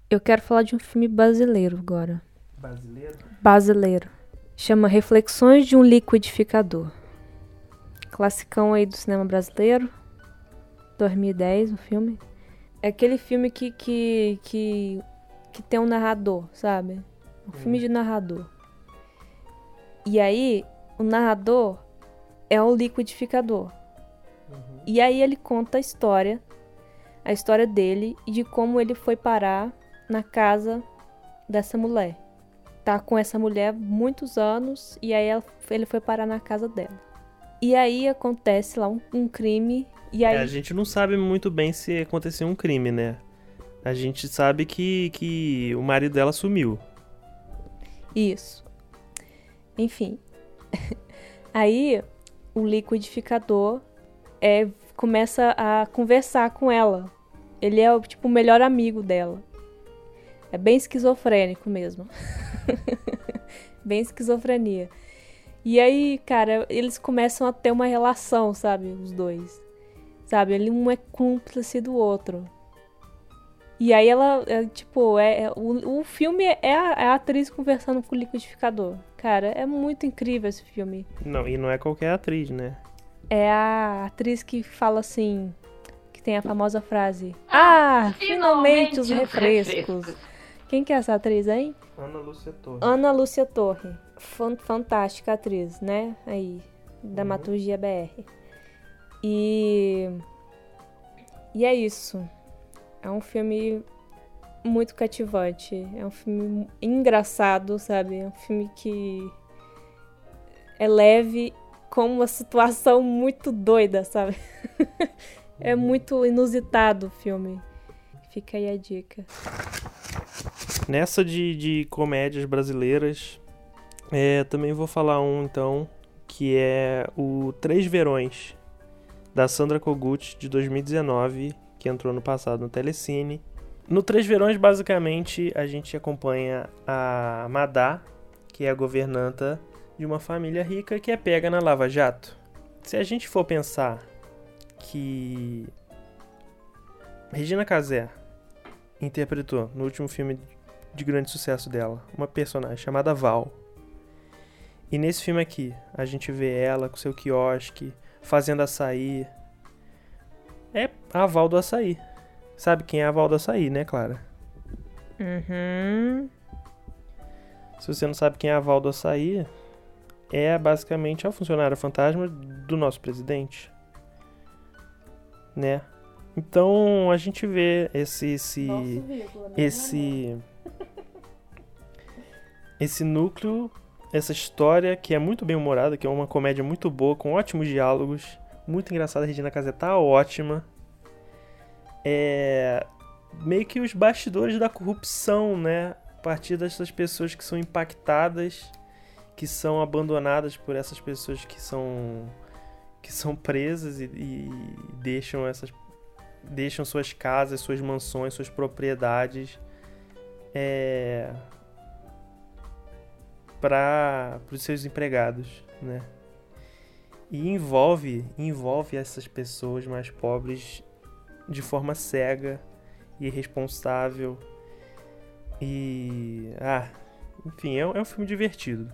Eu quero falar de um filme brasileiro agora. Brasileiro? Brasileiro. Chama Reflexões de um Liquidificador. Classicão aí do cinema brasileiro. 2010, o filme. É aquele filme que, que, que, que tem um narrador, sabe? Um filme de narrador. E aí, o narrador é o liquidificador. E aí ele conta a história, a história dele e de como ele foi parar na casa dessa mulher. Tá com essa mulher muitos anos e aí ela- ele foi parar na casa dela. E aí acontece lá um, um crime e aí É, a gente não sabe muito bem se aconteceu um crime, né? A gente sabe que, que o marido dela sumiu. Isso. Enfim. Aí o liquidificador é, começa a conversar com ela. Ele é tipo o melhor amigo dela. É bem esquizofrênico mesmo. bem esquizofrenia. E aí, cara, eles começam a ter uma relação, sabe? Os dois. Sabe? Ele um é cúmplice do outro. E aí ela, é, tipo, é, é- o, o filme é a, é a atriz conversando com o liquidificador. Cara, é muito incrível esse filme. Não, e não é qualquer atriz, né? É a atriz que fala assim, que tem a famosa frase: Ah, finalmente os refrescos. Quem que é essa atriz, hein? Ana Lúcia Torres. Ana Lúcia Torre. Fan- fantástica atriz, né? Aí, dramaturgia BR. E. E é isso. É um filme muito cativante. É um filme engraçado, sabe? É um filme que é leve com uma situação muito doida, sabe? é muito inusitado o filme. Fica aí a dica. Nessa de, de comédias brasileiras, é, também vou falar um então, que é o Três Verões, da Sandra Kogut, de 2019, que entrou no passado no Telecine. No Três Verões, basicamente, a gente acompanha a Madá, que é a governanta de uma família rica que é pega na Lava Jato. Se a gente for pensar que Regina Casé interpretou no último filme de grande sucesso dela, uma personagem chamada Val. E nesse filme aqui, a gente vê ela com seu quiosque, fazendo açaí. É a Val do açaí. Sabe quem é a Val do açaí, né, Clara? Uhum. Se você não sabe quem é a Val do açaí, é basicamente a funcionária fantasma do nosso presidente. Né? Então a gente vê esse esse esse esse núcleo, essa história que é muito bem humorada, que é uma comédia muito boa, com ótimos diálogos, muito engraçada, a Regina Casé tá ótima. É meio que os bastidores da corrupção, né? A partir dessas pessoas que são impactadas, que são abandonadas por essas pessoas que são que são presas e, e deixam essas deixam suas casas, suas mansões, suas propriedades é, para os seus empregados, né? E envolve, envolve essas pessoas mais pobres de forma cega e irresponsável. E ah, enfim, é, é um filme divertido.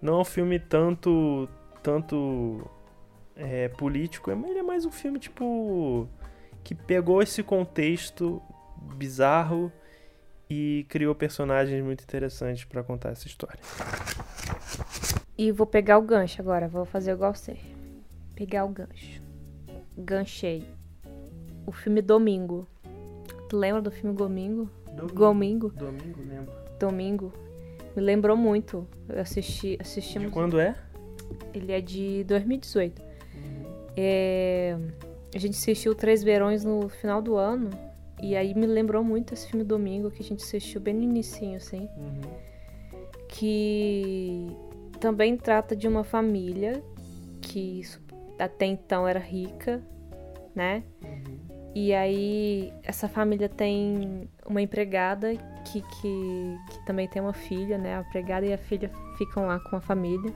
Não é um filme tanto tanto é, político, ele é mais um filme tipo que pegou esse contexto bizarro e criou personagens muito interessantes pra contar essa história. E vou pegar o gancho agora, vou fazer igual você. Pegar o gancho. Ganchei. O filme Domingo. Tu lembra do filme Domingo? Domingo? Domingo, lembro. Domingo. Me lembrou muito. Eu assisti, De assistimos. quando é? Ele é de 2018. É, a gente assistiu Três Verões no final do ano. E aí me lembrou muito esse filme Domingo que a gente assistiu bem no inicinho, assim. que também trata de uma família que até então era rica, né? E aí essa família tem uma empregada que, que, que também tem uma filha, né? A empregada e a filha ficam lá com a família.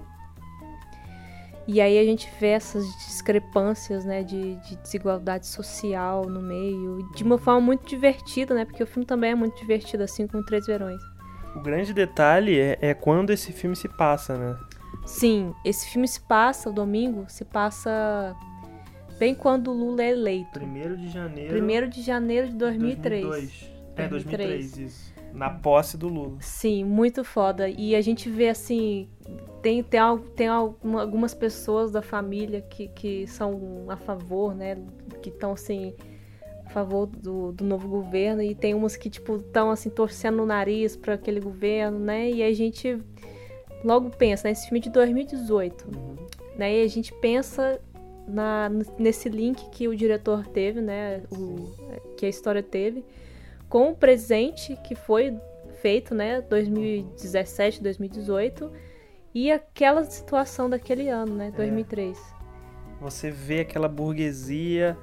E aí a gente vê essas discrepâncias, né, de, de, desigualdade social no meio, de uma forma muito divertida, né, porque o filme também é muito divertido, assim, com Três Verões. O grande detalhe é, é quando esse filme se passa, né? Sim, esse filme se passa, o domingo, se passa bem quando o Lula é eleito. 1 de janeiro. 1 de janeiro de 2003. 2002. É, 2003, isso. Na posse do Lula. Sim, muito foda. E a gente vê assim. Tem, tem, tem algumas pessoas da família que, que são a favor, né? Que estão assim. A favor do, do novo governo. E tem umas que, tipo, estão assim, torcendo o nariz para aquele governo, né? E a gente logo pensa, né? filme de 2018. Uhum. Né? E a gente pensa na, nesse link que o diretor teve, né? O, que a história teve, com o presente que foi feito, né? 2017, 2018, e aquela situação daquele ano, né? 2003. É. Você vê aquela burguesia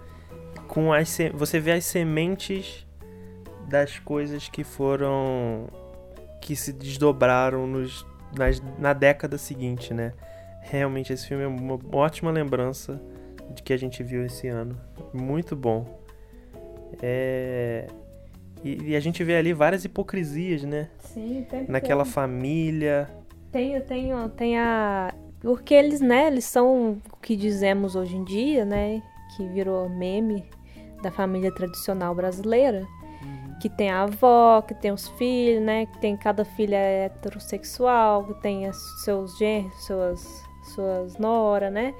com as você vê as sementes das coisas que foram que se desdobraram nos, nas, na década seguinte, né? Realmente esse filme é uma ótima lembrança que a gente viu esse ano. Muito bom. É... E, e, a gente vê ali várias hipocrisias, né? Sim, tem Naquela tem. família. Tem, tem, tem a. Porque eles, né, eles são o que dizemos hoje em dia, né? Que virou meme da família tradicional brasileira. Uhum. Que tem a avó, que tem os filhos, né? Que tem cada filha é heterossexual, que tem seus genros, suas, suas nora, né?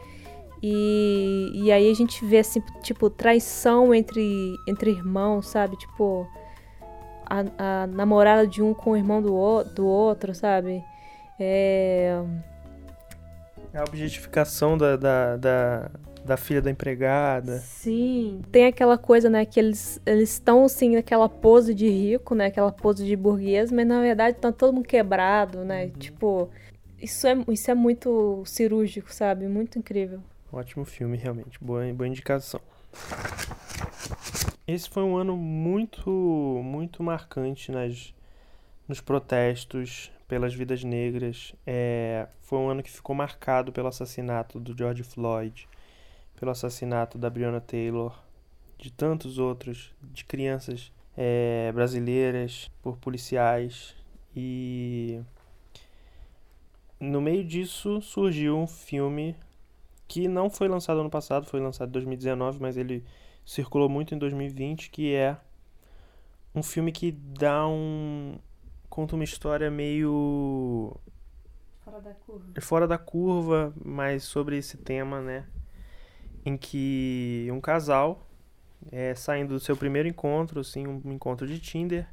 E, e aí a gente vê, assim, tipo, traição entre, entre irmãos, sabe? Tipo, a, a namorada de um com o irmão do, do outro, sabe? É... A objetificação da, da, da, da, filha da empregada. Sim. Tem aquela coisa, né, que eles estão, assim, naquela pose de rico, né, aquela pose de burguês, mas na verdade tá todo mundo quebrado, né? Uhum. Tipo, isso é, isso é muito cirúrgico, sabe? Muito incrível. Ótimo filme, realmente. Boa, boa indicação. Esse foi um ano muito, muito marcante nas, nos protestos pelas vidas negras. É, foi um ano que ficou marcado pelo assassinato do George Floyd, pelo assassinato da Breonna Taylor, de tantos outros, de crianças é, brasileiras por policiais. E no meio disso surgiu um filme que não foi lançado ano passado, foi lançado em 2019, mas ele circulou muito em 2020, que é um filme que dá um conta uma história meio fora da curva. Fora da curva, mas sobre esse tema, né, em que um casal é, saindo do seu primeiro encontro, assim, um encontro de Tinder,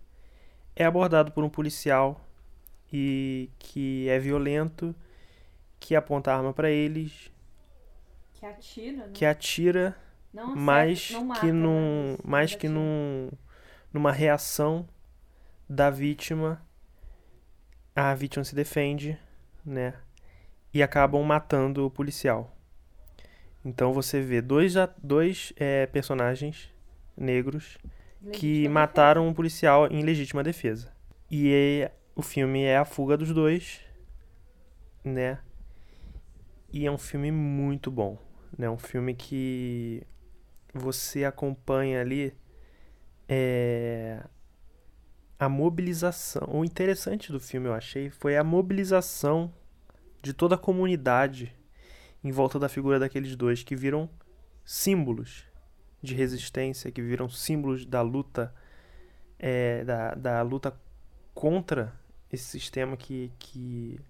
é abordado por um policial e que é violento, que aponta a arma para eles que atira, né? Que atira, não mais não mata, que num, mas mais que num, numa reação da vítima, a vítima se defende, né? E acabam matando o policial. Então você vê dois, dois é, personagens negros que mataram defesa. um policial em legítima defesa. E é, o filme é a fuga dos dois, né? E é um filme muito bom né? Um filme que você acompanha ali é, a mobilização. O interessante do filme, eu achei, foi a mobilização de toda a comunidade em volta da figura daqueles dois que viram símbolos de resistência, que viram símbolos da luta, é, da, da luta contra esse sistema que, que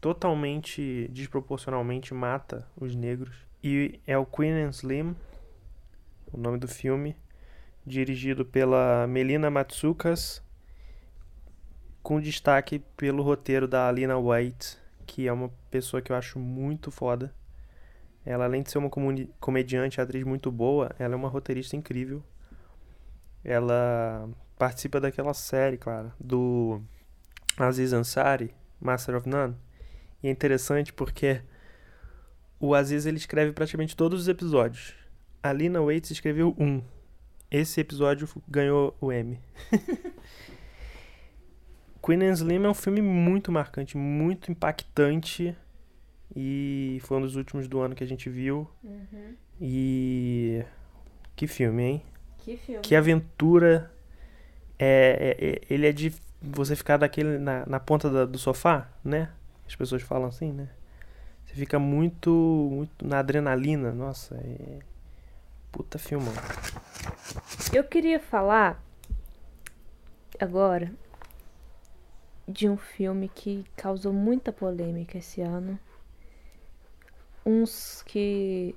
totalmente desproporcionalmente mata os negros. E é o Queen and Slim, o nome do filme, dirigido pela Melina Matsoukas, com destaque pelo roteiro da Alina White, que é uma pessoa que eu acho muito foda. Ela, além de ser uma comediante, atriz muito boa, ela é uma roteirista incrível. Ela participa daquela série, claro, do Aziz Ansari, Master of None e é interessante porque o Aziz ele escreve praticamente todos os episódios. a Lina Waits escreveu um. Esse episódio ganhou o M. Queen and Slim é um filme muito marcante, muito impactante. E foi um dos últimos do ano que a gente viu. Uhum. E. Que filme, hein? Que filme. Que aventura. É, é- é- ele é de você ficar daquele na, na ponta da- do sofá, né? As pessoas falam assim, né? Você fica muito, muito na adrenalina. Nossa, é. Puta filmão. Eu queria falar agora de um filme que causou muita polêmica esse ano. Uns que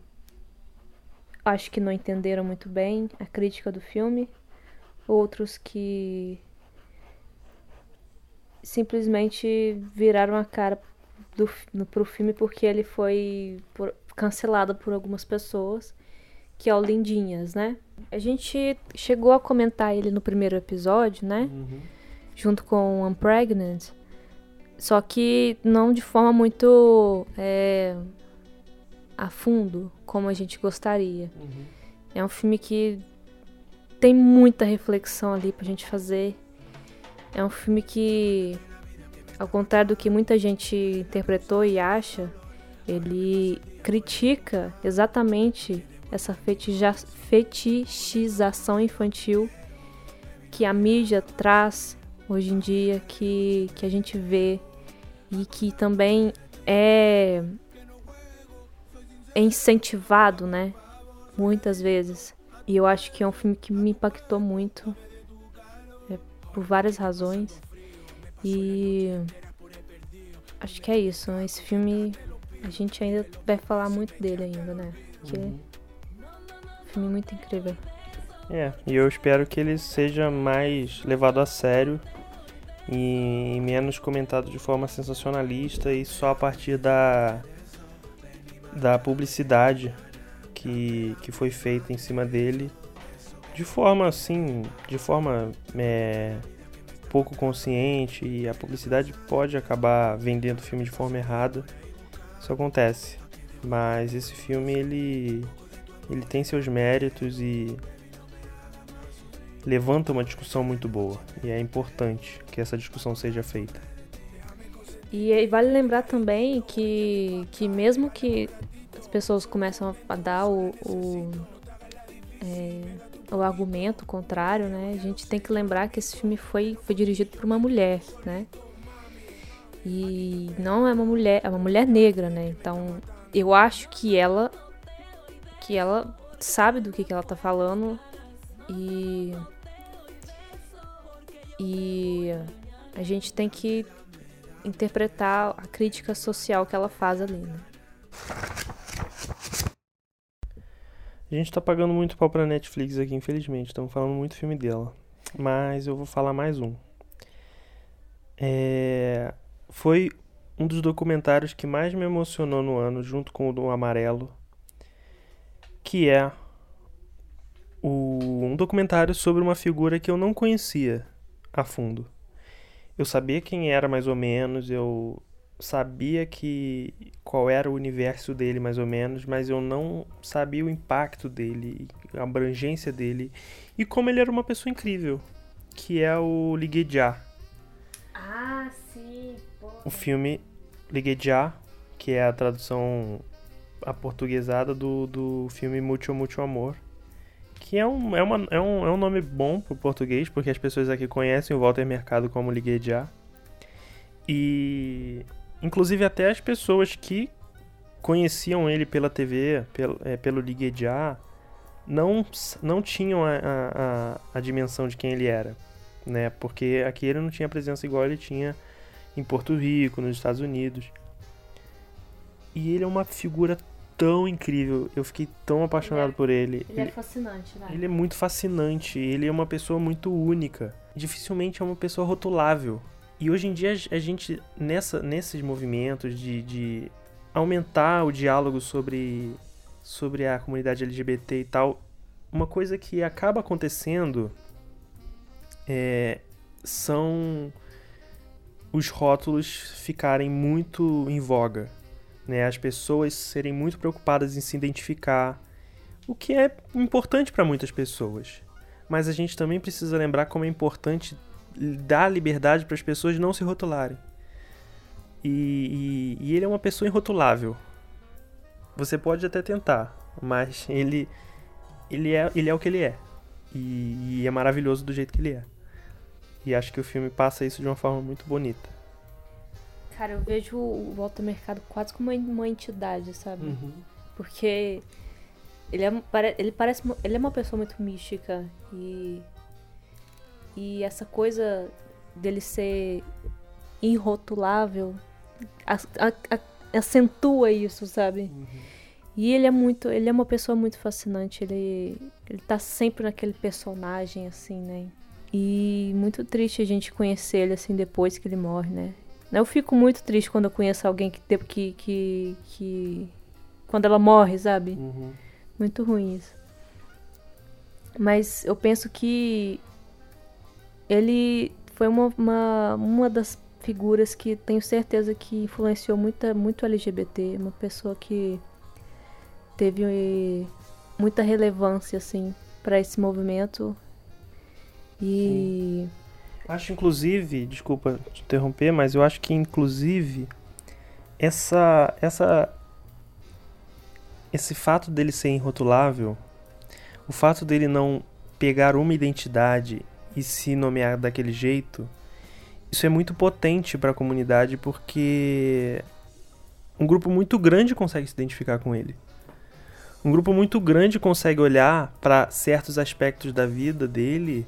acho que não entenderam muito bem a crítica do filme, outros que simplesmente viraram a cara do, no, pro filme porque ele foi por- cancelado por algumas pessoas, que é o Lindinhas, né? A gente chegou a comentar ele no primeiro episódio, né? Junto com I'm Pregnant. Só que não de forma muito é, a fundo, como a gente gostaria. É um filme que tem muita reflexão ali pra gente fazer. É um filme que, ao contrário do que muita gente interpretou e acha, ele critica exatamente essa fetichização infantil que a mídia traz hoje em dia, que, que a gente vê e que também é, é incentivado, né? Muitas vezes. E eu acho que é um filme que me impactou muito por várias razões. E acho que é isso. né? Esse filme a gente ainda vai falar muito dele ainda, né? Que é um filme muito incrível. É, e eu espero que ele seja mais levado a sério e menos comentado de forma sensacionalista e só a partir da da publicidade que, que foi feita em cima dele de forma assim, de forma é, pouco consciente e a publicidade pode acabar vendendo o filme de forma errada. Isso acontece. Mas esse filme ele ele tem seus méritos e levanta uma discussão muito boa. E é importante que essa discussão seja feita. E vale lembrar também que, que mesmo que as pessoas começam a dar o, o, é, o argumento contrário, né? A gente tem que lembrar que esse filme foi, foi dirigido por uma mulher, né? E não é uma mulher, é uma mulher negra, né? Então eu acho que ela que ela sabe do que, que ela tá falando e e a gente tem que interpretar a crítica social que ela faz ali, né? A gente tá pagando muito pau pra Netflix aqui, infelizmente. Estamos falando muito filme dela. Mas eu vou falar mais um. É... Foi um dos documentários que mais me emocionou no ano, junto com o do Amarelo. Que é o... um documentário sobre uma figura que eu não conhecia a fundo. Eu sabia quem era mais ou menos, eu sabia que qual era o universo dele mais ou menos, mas eu não sabia o impacto dele, a abrangência dele e como ele era uma pessoa incrível, que é o Ligue Já, Ah, sim. o filme Ligue Já, que é a tradução aportuguesada do, do filme Mucho Mucho Amor, que é um, é, uma, é, um, é um nome bom pro português, porque as pessoas aqui conhecem o Walter Mercado como Ligue Já. E inclusive até as pessoas que conheciam ele pela TV, pelo, é, pelo Ligue Já, não, não tinham a, a, a, a dimensão de quem ele era, né? Porque aqui ele não tinha presença igual ele tinha em Porto Rico, nos Estados Unidos. E ele é uma figura tão incrível, eu fiquei tão apaixonado por ele. Ele é fascinante, né? Ele é muito fascinante, ele é uma pessoa muito única. Dificilmente é uma pessoa rotulável. E hoje em dia a gente, nessa, nesses movimentos de, de aumentar o diálogo sobre, sobre a comunidade LGBT e tal, uma coisa que acaba acontecendo é, são os rótulos ficarem muito em voga. Né? As pessoas serem muito preocupadas em se identificar, O que é importante para muitas pessoas. Mas a gente também precisa lembrar como é importante dar liberdade para as pessoas não se rotularem. E, e, e, ele é uma pessoa irrotulável. Você pode até tentar, mas ele, ele, é, ele é o que ele é. E, e é maravilhoso do jeito que ele é. E acho que o filme passa isso de uma forma muito bonita. Cara, eu vejo o Walter Mercado quase como uma entidade, sabe? Uhum. Porque ele, é, ele parece. Ele é uma pessoa muito mística. E. E essa coisa dele ser irrotulável a, a, a, acentua isso, sabe? Uhum. E ele é muito. Ele é uma pessoa muito fascinante. Ele. Ele tá sempre naquele personagem, assim, né? E muito triste a gente conhecer ele assim depois que ele morre, né? Eu fico muito triste quando eu conheço alguém que que que, que quando ela morre, sabe? Uhum. Muito ruim isso. Mas eu penso que ele foi uma, uma, uma das figuras que tenho certeza que influenciou muita, muito LGBT, uma pessoa que teve muita relevância assim para esse movimento e. Sim. Acho, inclusive, desculpa te interromper, mas eu acho que, inclusive, essa. essa esse fato dele ser irrotulável, o fato dele não pegar uma identidade e se nomear daquele jeito, isso é muito potente para a comunidade porque um grupo muito grande consegue se identificar com ele. Um grupo muito grande consegue olhar para certos aspectos da vida dele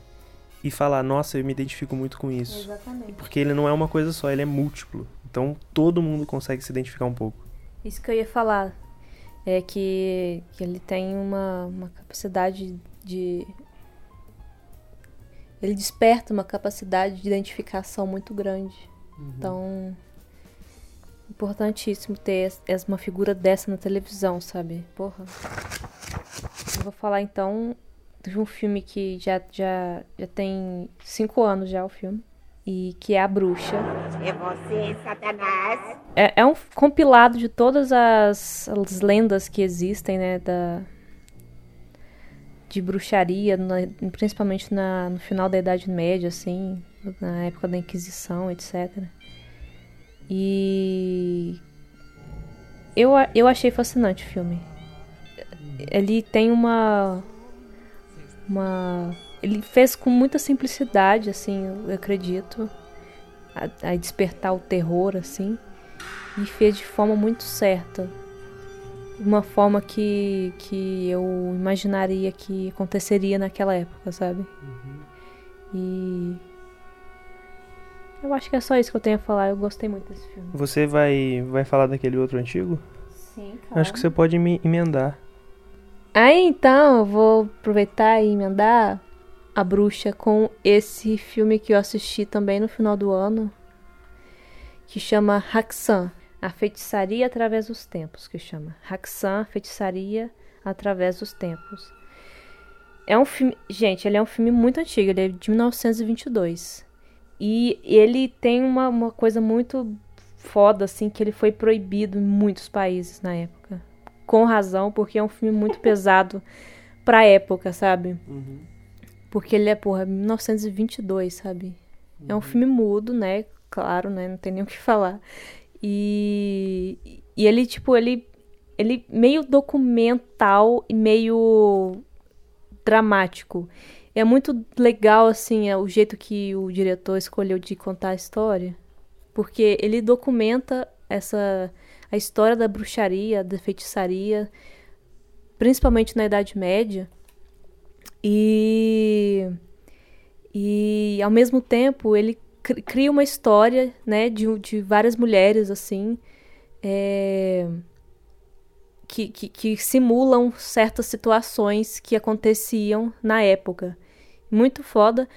e falar, nossa, eu me identifico muito com isso. Exatamente. Porque ele não é uma coisa só, ele é múltiplo. Então todo mundo consegue se identificar um pouco. Isso que eu ia falar. É que, que ele tem uma, uma capacidade de. Ele desperta uma capacidade de identificação muito grande. Uhum. Então. Importantíssimo ter uma figura dessa na televisão, sabe? Porra. Eu vou falar então de um filme que já, já, já tem cinco anos já o filme. E que é A Bruxa. É você, Satanás? É, é um compilado de todas as, as lendas que existem, né? Da, de bruxaria, na, principalmente na, no final da Idade Média, assim, na época da Inquisição, etc. E eu, eu achei fascinante o filme. Ele tem uma uma ele fez com muita simplicidade, assim, eu acredito, a, a, despertar o terror, assim, e fez de forma muito certa, uma forma que que eu imaginaria que aconteceria naquela época, sabe? Uhum. E eu acho que é só isso que eu tenho a falar. Eu gostei muito desse filme. Você vai vai falar daquele outro antigo? Sim, claro. Acho que você pode me emendar. Aí então eu vou aproveitar e emendar a bruxa com esse filme que eu assisti também no final do ano, que chama Haxan, a feitiçaria através dos tempos, que chama Haxan, feitiçaria através dos tempos. É um filme, gente, ele é um filme muito antigo, ele é de 1922. E ele tem uma, uma coisa muito foda, assim, que ele foi proibido em muitos países na época com razão, porque é um filme muito pesado pra época, sabe? Uhum. Porque ele é, porra, 1922, sabe? Uhum. É um uhum. filme mudo, né? Claro, né? Não tem nem o que falar. E, e ele, tipo, ele, ele meio documental e meio dramático. É muito legal, assim, é o jeito que o diretor escolheu de contar a história. Porque ele documenta essa a história da bruxaria, da feitiçaria, principalmente na Idade Média. E, e ao mesmo tempo ele cria uma história né, de, de várias mulheres assim é, que, que, que simulam certas situações que aconteciam na época. Muito foda.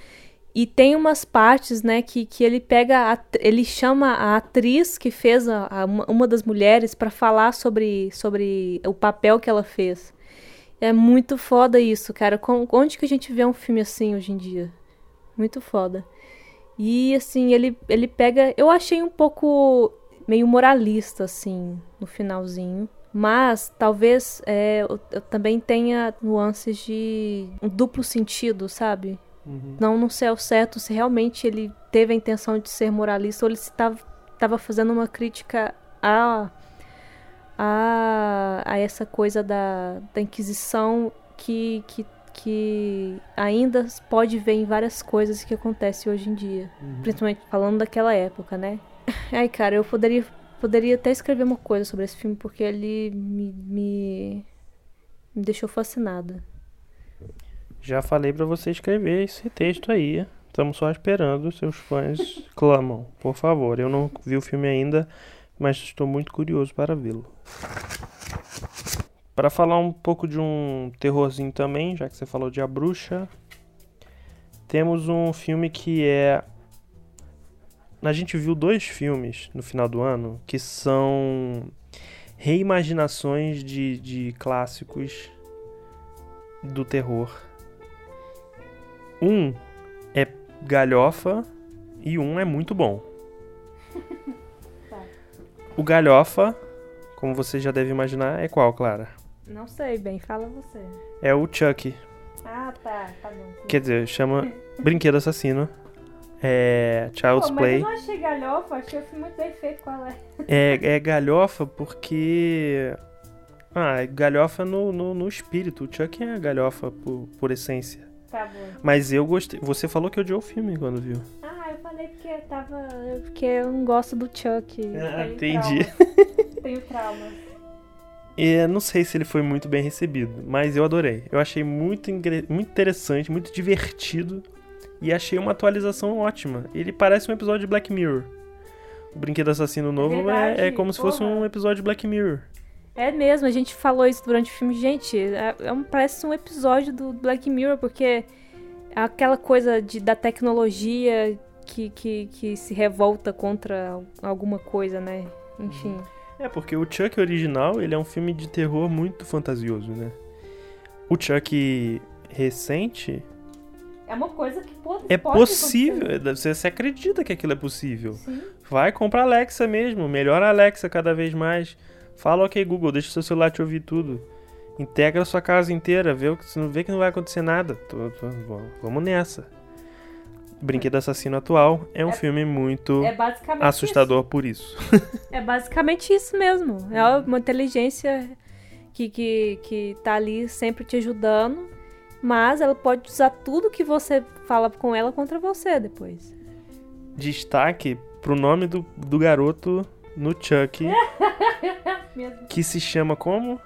E tem umas partes, né, que, que ele pega, a, ele chama a atriz que fez a, a uma das mulheres para falar sobre, sobre o papel que ela fez. É muito foda isso, cara. Com, onde que a gente vê um filme assim hoje em dia? Muito foda. E assim, ele, ele pega. Eu achei um pouco meio moralista, assim, no finalzinho. Mas talvez é, eu, eu também tenha nuances de um duplo sentido, sabe? Uhum. Não, não sei ao certo se realmente ele teve a intenção de ser moralista ou ele estava fazendo uma crítica a, a, a essa coisa da, da Inquisição que, que, que ainda pode ver em várias coisas que acontecem hoje em dia. Uhum. Principalmente falando daquela época, né? Ai, cara, eu poderia, poderia até escrever uma coisa sobre esse filme porque ele me, me, me deixou fascinada. Já falei para você escrever esse texto aí. Estamos só esperando. Seus fãs clamam, por favor. Eu não vi o filme ainda, mas estou muito curioso para vê-lo. Para falar um pouco de um terrorzinho também, já que você falou de A Bruxa, temos um filme que é. A gente viu dois filmes no final do ano que são reimaginações de, de clássicos do terror. Um é galhofa e um é muito bom. Tá. O galhofa, como você já deve imaginar, é qual, Clara? Não sei bem, fala você. É o Chuck. Ah, tá, tá bom. Quer dizer, chama Brinquedo Assassino. É Child's Pô, mas Play. eu não achei galhofa, achei o filme muito bem feito qual é. É, é galhofa porque. Ah, é galhofa no, no, no espírito. O Chuck é galhofa por, por essência. Tá bom. Mas eu gostei. Você falou que odiou o filme quando viu. Ah, eu falei porque eu tava. Porque eu não gosto do Chuck. Ah, Tenho entendi. traumas. Tenho trauma. E não sei se ele foi muito bem recebido, mas eu adorei. Eu achei muito, muito interessante, muito divertido e achei uma atualização ótima. Ele parece um episódio de Black Mirror. O Brinquedo Assassino Novo verdade, é, é como se fosse porra. um episódio de Black Mirror. É mesmo, a gente falou isso durante o filme. Gente, é, é um- parece um episódio do Black Mirror, porque é aquela coisa de, da tecnologia que, que, que se revolta contra al- alguma coisa, né? Enfim. É, porque o Chuck original, ele é um filme de terror muito fantasioso, né? O Chuck recente É uma coisa que pode é pode possível, acontecer. você, acredita que aquilo é possível. Sim. Vai comprar Alexa mesmo, melhora a Alexa cada vez mais. Fala ok Google, deixa o seu celular te ouvir tudo. Integra a sua casa inteira, vê o que você não vê que não vai acontecer nada. Tô- tô- vamos nessa. Brinquedo Assassino atual é um É- filme muito É assustador por isso. isso. É basicamente isso mesmo. É uma inteligência que, que, que tá ali sempre te ajudando, mas ela pode usar tudo que você fala com ela contra você depois. Destaque pro nome do, do garoto no Chuck, que se chama como?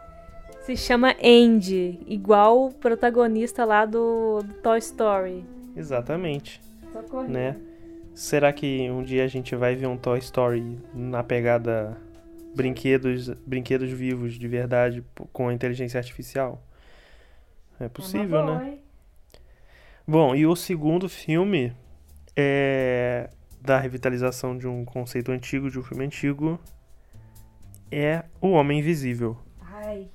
Se chama Andy, igual o protagonista lá do, do Toy Story. Exatamente. Né? Será que um dia a gente vai ver um Toy Story na pegada brinquedos, brinquedos vivos de verdade com a inteligência artificial? É possível, É uma boa, né? hein? Bom, e o segundo filme é da revitalização de um conceito antigo, de um filme antigo, é O Homem Invisível. Ai,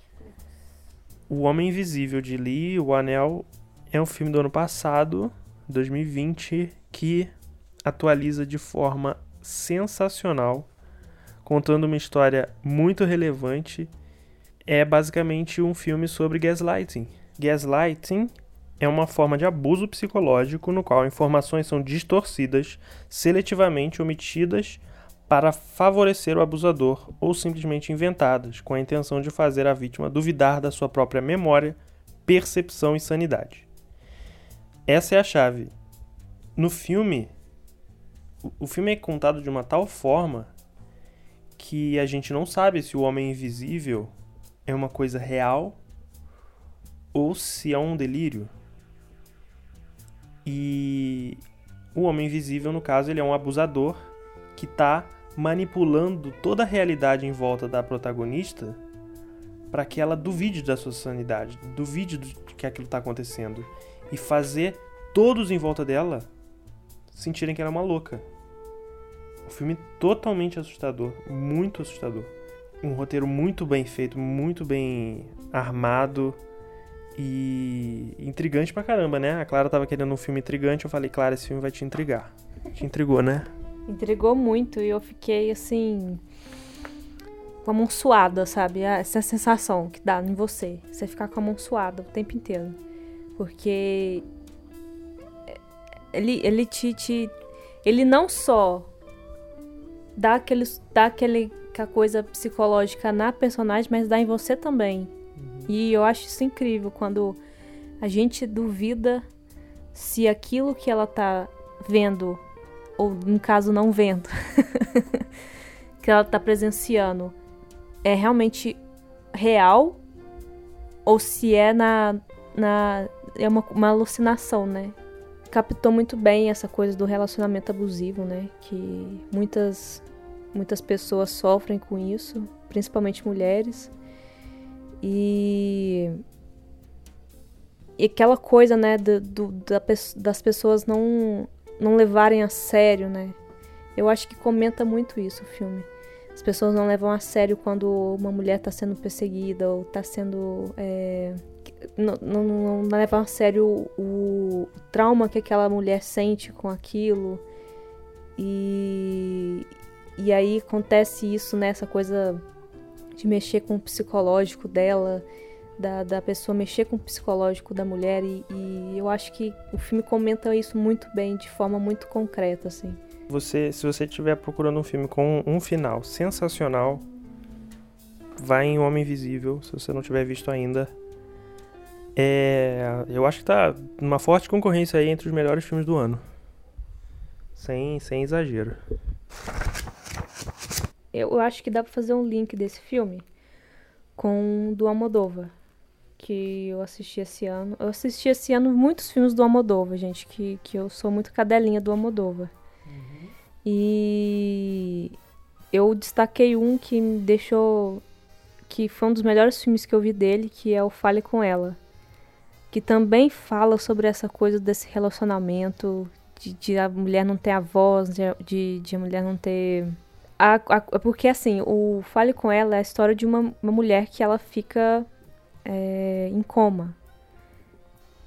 O Homem Invisível de Lee, o Anel, é um filme do ano passado, 2020, que atualiza de forma sensacional, contando uma história muito relevante. É basicamente um filme sobre gaslighting. Gaslighting é uma forma de abuso psicológico no qual informações são distorcidas, seletivamente omitidas para favorecer o abusador ou simplesmente inventadas, com a intenção de fazer a vítima duvidar da sua própria memória, percepção e sanidade. Essa é a chave. No filme, o- filme é contado de uma tal forma que a gente não sabe se o homem invisível é uma coisa real ou se é um delírio. E o homem invisível, no caso, ele é um abusador que está manipulando toda a realidade em volta da protagonista para que ela duvide da sua sanidade, duvide do que aquilo está acontecendo e fazer todos em volta dela sentirem que ela é uma louca. Um filme totalmente assustador, muito assustador. Um roteiro muito bem feito, muito bem armado e intrigante pra caramba, né? A Clara tava querendo um filme intrigante, eu falei, Clara, esse filme vai te intrigar. Te intrigou, né? Intrigou muito e eu fiquei assim. com a mão suada, sabe? Ah, essa sensação que dá em você. Você ficar com a mão suada o tempo inteiro. Porque ele, ele te, te ele não só dá aquele dá aquele a coisa psicológica na personagem, mas dá em você também. Uhum. E eu acho isso incrível quando a gente duvida se aquilo que ela tá vendo ou no caso não vendo que ela tá presenciando é realmente real ou se é na, na é uma, uma alucinação, né? captou muito bem essa coisa do relacionamento abusivo, né? Que muitas muitas pessoas sofrem com isso, principalmente mulheres. E e aquela coisa, né, do, do da, das pessoas não não levarem a sério, né? Eu acho que comenta muito isso o filme. As pessoas não levam a sério quando uma mulher está sendo perseguida ou está sendo é, não, não, não levam a sério o, o trauma que aquela mulher sente com aquilo. E, e aí acontece isso, né? Essa coisa de mexer com o psicológico dela, da, da pessoa mexer com o psicológico da mulher. E, e eu acho que o filme comenta isso muito bem, de forma muito concreta, assim. Você, se você estiver procurando um filme com um final sensacional, vai em Homem Invisível, se você não tiver visto ainda. É, eu acho que tá numa forte concorrência aí entre os melhores filmes do ano. Sem, sem exagero. Eu acho que dá pra fazer um link desse filme com o do Almodóvar. Que eu assisti esse ano. Eu assisti esse ano muitos filmes do Almodóvar, gente. Que, que eu sou muito cadelinha do Almodóvar. Uhum. E eu destaquei um que me deixou. Que foi um dos melhores filmes que eu vi dele, que é o Fale com Ela que também fala sobre essa coisa desse relacionamento, de, de a mulher não ter a voz, de, de, a mulher não ter. A, a, porque assim, o Fale com ela é a história de uma, uma mulher que ela fica é, em coma.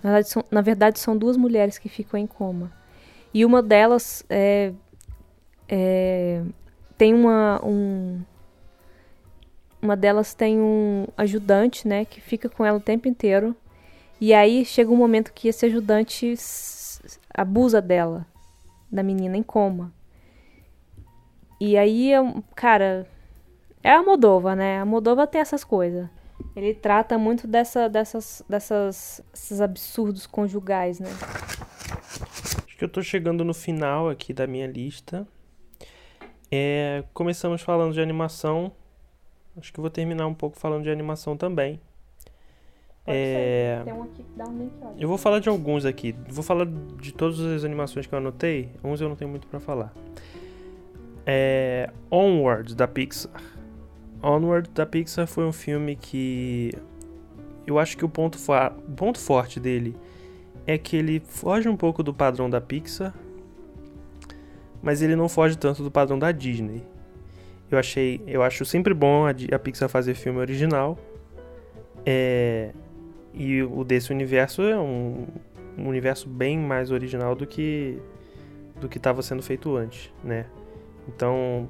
Na verdade, são, na verdade, são duas mulheres que ficam em coma. E uma delas é, é, tem uma. Um, uma delas tem um ajudante, né, que fica com ela o tempo inteiro. E aí chega um momento que esse ajudante abusa dela, da menina em coma. E aí, cara, é a Moldova, né? A Moldova tem essas coisas. Ele trata muito dessa, dessas, dessas, esses absurdos conjugais, né? Acho que eu tô chegando no final aqui da minha lista. É, começamos falando de animação. Acho que vou terminar um pouco falando de animação também. É... Tem um aqui que dá um link, olha. Eu vou falar de alguns aqui. Vou falar de todas as animações que eu anotei. Uns eu não tenho muito para falar. É... Onward, da Pixar. Onward, da Pixar, foi um filme que... Eu acho que o ponto, fo... o ponto forte dele é que ele foge um pouco do padrão da Pixar, mas ele não foge tanto do padrão da Disney. Eu achei, eu acho sempre bom a, a Pixar fazer filme original. É, e o desse universo é um, um universo bem mais original do que do que estava sendo feito antes, né? Então,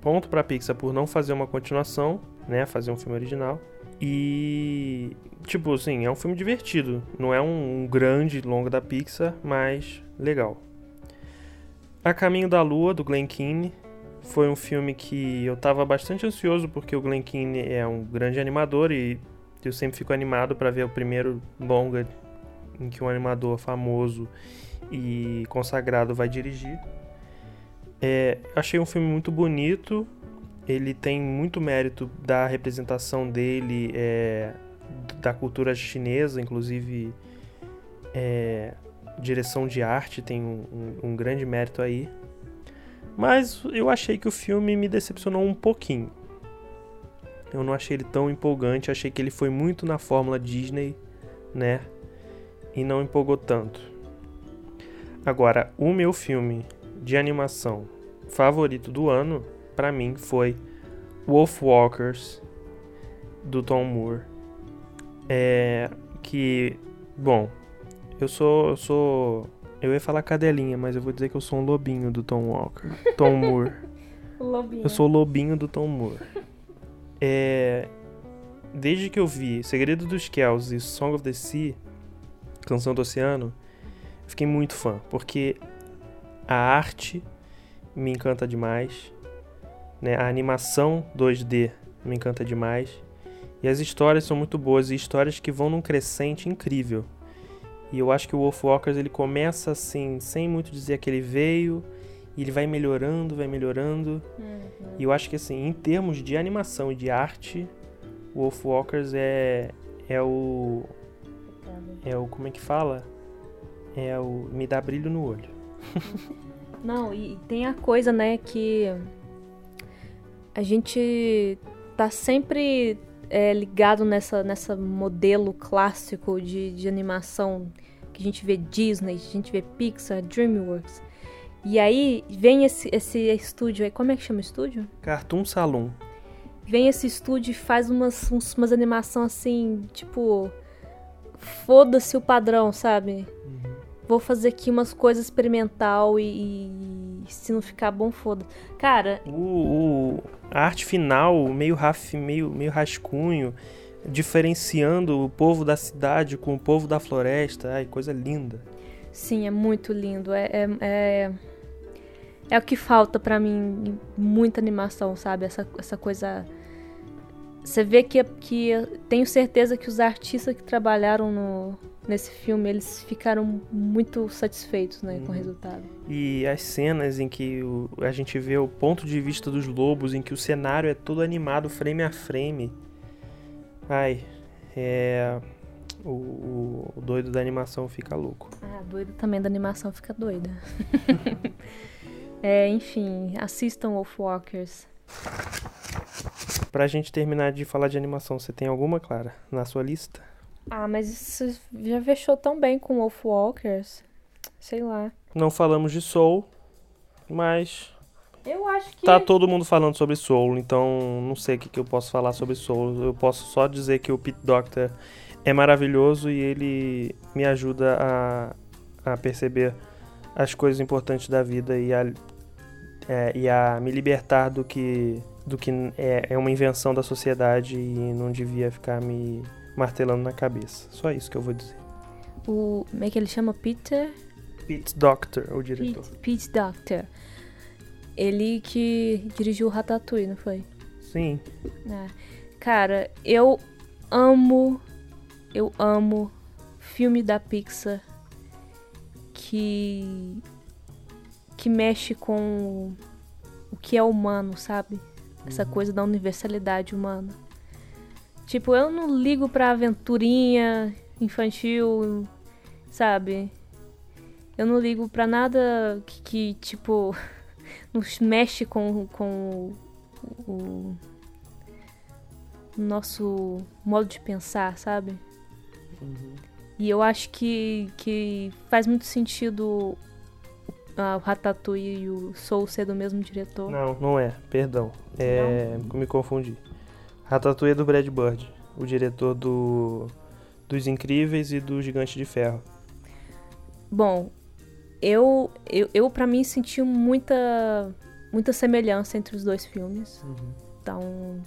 ponto para Pixar por não fazer uma continuação, né? Fazer um filme original. E tipo assim, é um filme divertido, não é um, um grande longa da Pixar, mas legal. A Caminho da Lua do Glen Keane foi um filme que eu estava bastante ansioso porque o Glen Keane é um grande animador e eu sempre fico animado para ver o primeiro longa em que um animador famoso e consagrado vai dirigir. É, achei um filme muito bonito. Ele tem muito mérito da representação dele, é, da cultura chinesa, inclusive é, direção de arte tem um, um, um grande mérito aí. Mas eu achei que o filme me decepcionou um pouquinho. Eu não achei ele tão empolgante, achei que ele foi muito na fórmula Disney, né? E não empolgou tanto. Agora, o meu filme de animação favorito do ano, para mim, foi Wolf Walkers do Tom Moore. É que, bom, eu sou, eu sou, eu ia falar cadelinha, mas eu vou dizer que eu sou um lobinho do Tom Walker, Tom Moore. lobinho. Eu sou o lobinho do Tom Moore. É, desde que eu vi Segredo dos Kells e Song of the Sea, Canção do Oceano, fiquei muito fã, porque a arte me encanta demais, né? A animação 2D me encanta demais. E as histórias são muito boas e histórias que vão num crescente incrível. E eu acho que o Wolfwalkers ele começa assim, sem muito dizer que ele veio, e ele vai melhorando, vai melhorando. Uhum. E eu acho que assim, em termos de animação e de arte, o Wolfwalkers é é o é o como é que fala? É o me dá brilho no olho. Não, e tem a coisa, né, que a gente tá sempre é, ligado nessa, nessa modelo clássico de, de animação que a gente vê Disney, a gente vê Pixar, DreamWorks. E aí vem esse, esse estúdio aí, como é que chama o estúdio? Cartoon Saloon. Vem esse estúdio e faz umas, umas animações assim, tipo. Foda-se o padrão, sabe? Uhum. Vou fazer aqui umas coisas experimental e, e se não ficar bom, foda. Cara. O, o, a arte final, meio, raf, meio, meio rascunho, diferenciando o povo da cidade com o povo da floresta. Ai, coisa linda. Sim, é muito lindo. É, é, é é o que falta para mim muita animação, sabe? Essa, essa coisa. Você vê que, que tenho certeza que os artistas que trabalharam no, nesse filme, eles ficaram muito satisfeitos né, com o uhum. resultado. E as cenas em que o, a gente vê o ponto de vista dos lobos, em que o cenário é todo animado frame a frame. Ai, é. O, o, o doido da animação fica louco. Ah, doido também da animação fica doida. É, enfim, assistam Wolfwalkers. Pra gente terminar de falar de animação, você tem alguma, Clara, na sua lista? Ah, mas isso já fechou tão bem com Wolfwalkers. Sei lá. Não falamos de Soul, mas. Eu acho que. Tá todo mundo falando sobre Soul, então não sei o que, que eu posso falar sobre Soul. Eu posso só dizer que o Pete Doctor é maravilhoso e ele me ajuda a, a perceber as coisas importantes da vida e a, é, e a me libertar do que, do que é, é uma invenção da sociedade e não devia ficar me martelando na cabeça. Só isso que eu vou dizer. O, como é que ele chama? Peter? Pete Doctor, o diretor. Pete, Pete Doctor. Ele que dirigiu o Ratatouille, não foi? Sim. É. Cara, eu amo, eu amo filme da Pixar que que mexe com o que é humano, sabe? Essa uhum. coisa da universalidade humana. Tipo, eu não ligo pra aventurinha infantil, sabe? Eu não ligo pra nada que, que tipo, nos mexe com, com o, o nosso modo de pensar, sabe? Uhum. E eu acho que, que faz muito sentido o Ratatouille e o Soul ser do mesmo diretor. Não, não é. Perdão. É, não? me confundi. Ratatouille é do Brad Bird, o diretor do dos Incríveis e do Gigante de Ferro. Bom, eu, eu, eu para mim senti muita muita semelhança entre os dois filmes. Uhum. Então,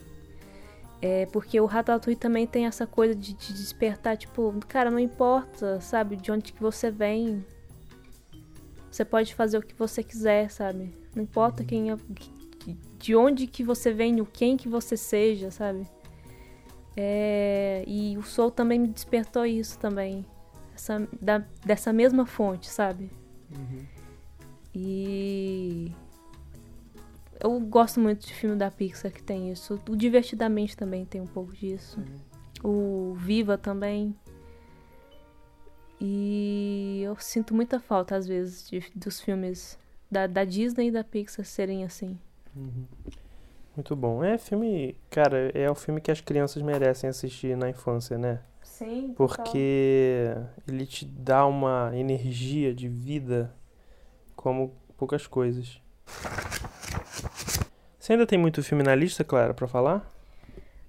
é porque o Ratatouille também tem essa coisa de te despertar, tipo, cara, não importa, sabe, de onde que você vem. Você pode fazer o que você quiser, sabe? Não importa quem é, de onde que você vem, o quem que você seja, sabe? É, e o Soul também me despertou isso também. Essa, da, dessa mesma fonte, sabe? Uhum. E eu gosto muito de filme da Pixar que tem isso. O Divertidamente também tem um pouco disso. Uhum. O Viva também. E eu sinto muita falta, às vezes, de, dos filmes da, da Disney e da Pixar serem assim. Uhum. Muito bom. É filme, cara, é o filme que as crianças merecem assistir na infância, né? Sim. Porque ele te dá uma energia de vida como poucas coisas. Você ainda tem muito filme na lista, Clara, para falar?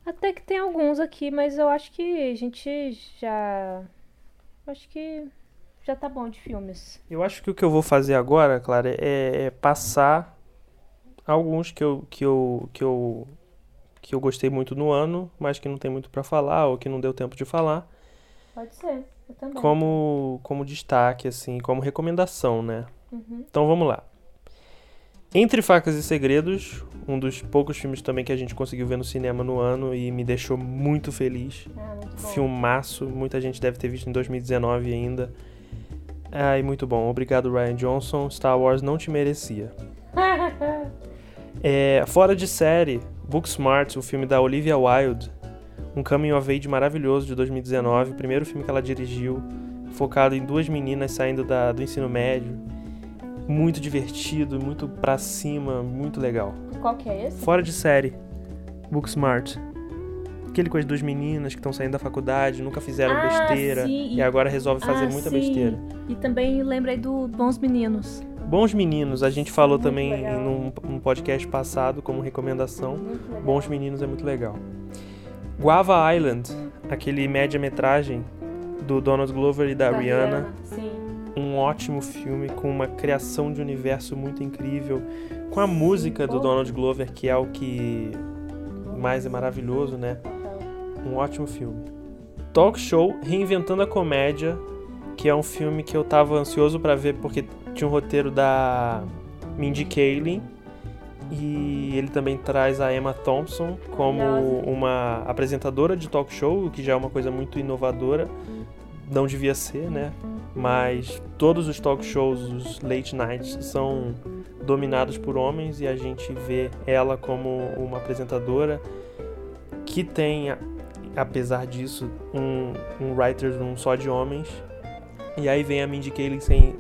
Até que tem alguns aqui, mas eu acho que a gente já. Acho que já tá bom de filmes. Eu acho que o que eu vou fazer agora, Clara, é, é passar alguns que eu, que eu, que eu que eu gostei muito no ano, mas que não tem muito para falar ou que não deu tempo de falar. Pode ser, eu também. Como, como destaque, assim, como recomendação, né? Uhum. Então vamos lá. Entre Facas e Segredos, um dos poucos filmes também que a gente conseguiu ver no cinema no ano e me deixou muito feliz. Ah, muito. Filmaço, muita gente deve ter visto em 2019 ainda. Ai, muito bom. Obrigado, Ryan Johnson. Star Wars não te merecia. É, fora de série, Booksmart, o filme da Olivia Wilde, um coming of age maravilhoso de 2019, o primeiro filme que ela dirigiu, focado em duas meninas saindo da- do ensino médio. Muito divertido, muito pra cima, muito legal. Qual que é esse? Fora de série, Booksmart. Aquele coisa de duas meninas que estão saindo da faculdade, nunca fizeram Ah, besteira sim, e agora resolve fazer Ah, muita sim. besteira. E também lembrei do Bons Meninos. Bons Meninos, a gente falou Muito também legal. num, num podcast passado como recomendação. Bons Meninos é muito legal. Guava Island, aquele média-metragem do Donald Glover e da, Rihanna. Sim. Um ótimo filme com uma criação de universo muito incrível. Com a música do. Donald Glover, que é o que mais é maravilhoso, né? Um ótimo filme. Talk Show Reinventando a Comédia, que é um filme que eu tava ansioso pra ver porque tinha um roteiro da Mindy Kaling e ele também traz a Emma Thompson como uma apresentadora de talk show, o que já é uma coisa muito inovadora. Não devia ser, né? Mas todos os talk shows, os late nights, são dominados por homens e a gente vê ela como uma apresentadora que tem, apesar disso, um, um writer room só de homens. E aí vem a Mindy Kaling sem,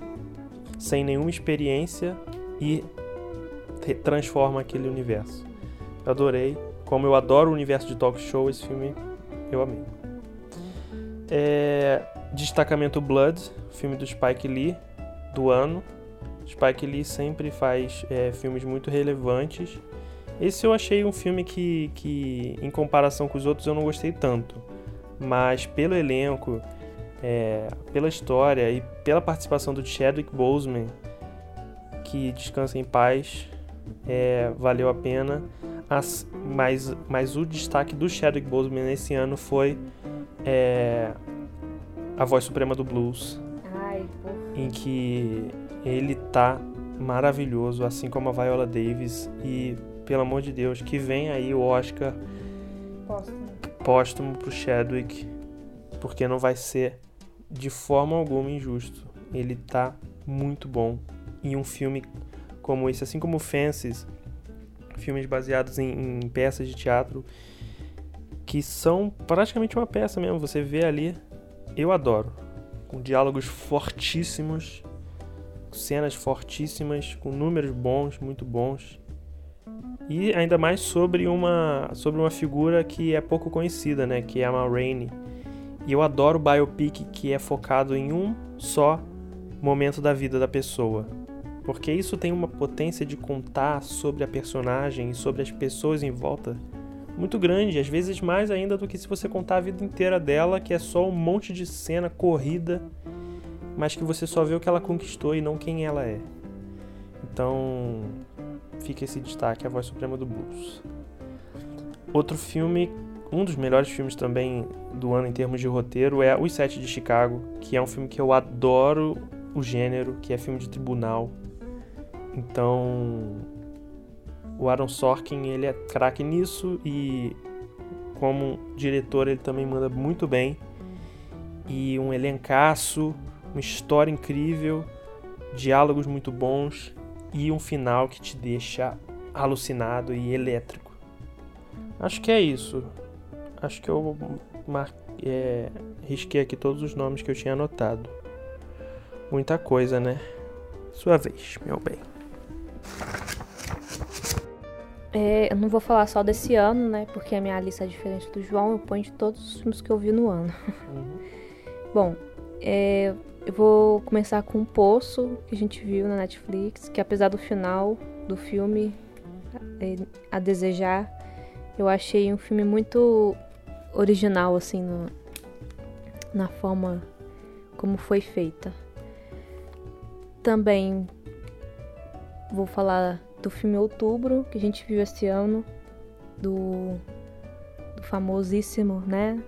sem nenhuma experiência e transforma aquele universo. Eu adorei. Como eu adoro o universo de talk show, esse filme eu amei. É, Destacamento Blood, filme do Spike Lee, do ano. Spike Lee sempre faz é, filmes muito relevantes. Esse eu achei um filme que, que, em comparação com os outros, eu não gostei tanto. Mas pelo elenco, é, pela história e pela participação do Chadwick Boseman, que descansa em paz, é, valeu a pena. As- mas, mas o destaque do Chadwick Boseman nesse ano foi é, a voz suprema do blues, Ai, em que ele tá maravilhoso, assim como a Viola Davis e pelo amor de Deus, que vem aí o Oscar póstumo pro Chadwick, porque não vai ser de forma alguma injusto. Ele tá muito bom. E um filme como esse, assim como Fences, filmes baseados em, em peças de teatro, que são praticamente uma peça mesmo, você vê ali, eu adoro. Com diálogos fortíssimos, cenas fortíssimas, com números bons, muito bons. E ainda mais sobre uma, sobre uma figura que é pouco conhecida, né? Que é a Ma Rainey. E eu adoro biopic que é focado em um só momento da vida da pessoa. Porque isso tem uma potência de contar sobre a personagem e sobre as pessoas em volta muito grande, às vezes mais ainda do que se você contar a vida inteira dela, que é só um monte de cena corrida, mas que você só vê o que ela conquistou e não quem ela é. Então, fica esse destaque, A Voz Suprema do Blues. Outro filme, um dos melhores filmes também do ano em termos de roteiro, é Os Sete de Chicago, que é um filme que eu adoro o gênero, que é filme de tribunal. Então, o Aaron Sorkin, ele é craque nisso e como diretor ele também manda muito bem. E um elencaço, uma história incrível, diálogos muito bons e um final que te deixa alucinado e elétrico. Acho que é isso. Acho que eu mar... é... risquei aqui todos os nomes que eu tinha anotado. Muita coisa, né? Sua vez, meu bem. É, eu não vou falar só desse ano, né? Porque a minha lista é diferente do João. Eu ponho de todos os filmes que eu vi no ano. Bom, é, eu vou começar com um Poço, que a gente viu na Netflix, que apesar do final do filme é, a desejar, eu achei um filme muito original, assim, no- na forma como foi feita. Também vou falar do filme Outubro, que a gente viu esse ano, do, do famosíssimo, né?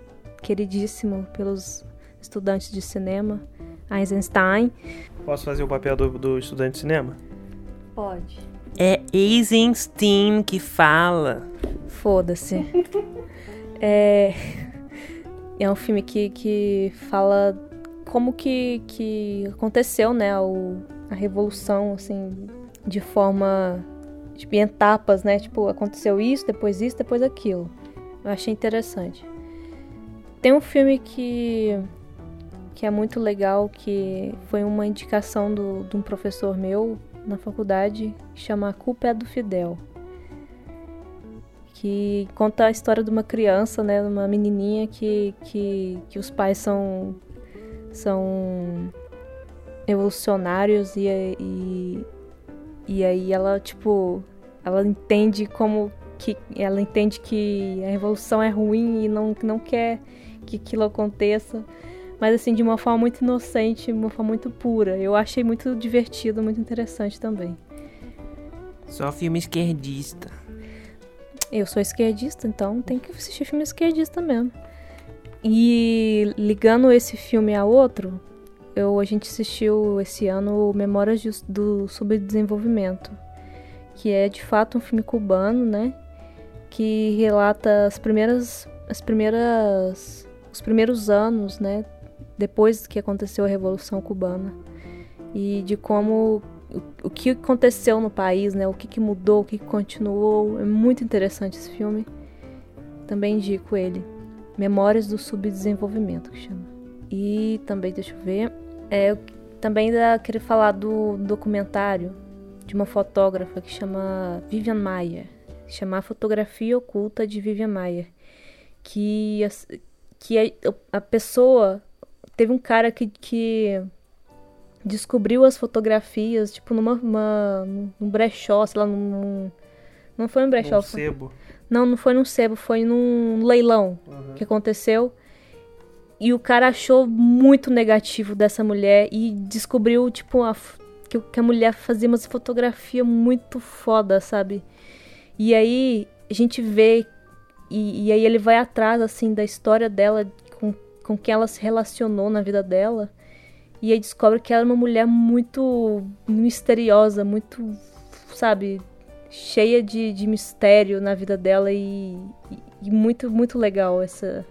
Queridíssimo pelos estudantes de cinema, Eisenstein. Posso fazer o papel do, do estudante de cinema? Pode. É Eisenstein que fala. Foda-se. é, é um filme que, que fala como que, que aconteceu, né, o, a revolução, assim, de forma, tipo, em etapas, né, tipo, aconteceu isso, depois isso, depois aquilo. Eu achei interessante. Tem um filme que que é muito legal, que foi uma indicação do, de um professor meu na faculdade, que chama A Culpa é do Fidel. Que conta a história de uma criança, né, uma menininha que, que, que os pais são, são evolucionários e, e, e aí ela, tipo, ela entende como que ela entende que a revolução é ruim e não, não quer que aquilo aconteça mas assim, de uma forma muito inocente, de uma forma muito pura. Eu achei muito divertido, muito interessante também. Só filme esquerdista. Eu sou esquerdista, então tem que assistir filme esquerdista mesmo. E ligando esse filme a outro, eu, a gente assistiu esse ano Memórias do Subdesenvolvimento, que é de fato um filme cubano, né? Que relata as primeiras, as primeiras, os primeiros anos, né? depois que aconteceu a Revolução Cubana e de como o, o que aconteceu no país, né? O que, que mudou, o que, que continuou. É muito interessante esse filme. Também indico ele. Memórias do Subdesenvolvimento, que chama. E também, deixa eu ver. É, eu também ainda queria falar do documentário de uma fotógrafa que chama Vivian Mayer. Chama a Fotografia Oculta de Vivian Mayer. Que, que a, a pessoa teve um cara que, que descobriu as fotografias, tipo, numa uma, num brechó, sei lá, num. Não foi num brechó. Num sebo. Não, não foi num sebo, foi num leilão uhum. que aconteceu. E o cara achou muito negativo dessa mulher e descobriu, tipo, a, que, a mulher fazia umas fotografias muito foda, sabe? E aí a gente vê. E, e aí ele vai atrás, assim, da história dela, com quem ela se relacionou na vida dela. E aí descobre que ela é uma mulher muito misteriosa, muito, sabe, cheia de, de mistério na vida dela e, e, e muito, muito legal essa,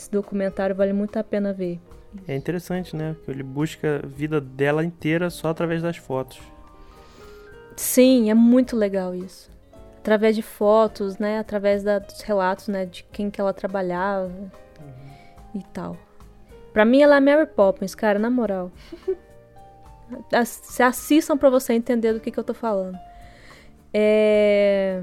esse documentário, vale muito a pena ver. É interessante, né? Que ele busca a vida dela inteira só através das fotos. Sim, é muito legal isso. Através de fotos, né? Através da, dos relatos, né? De quem que ela trabalhava e tal. Pra mim, ela é Mary Poppins, cara, na moral. Se assistam pra você entender do que, que eu tô falando. É...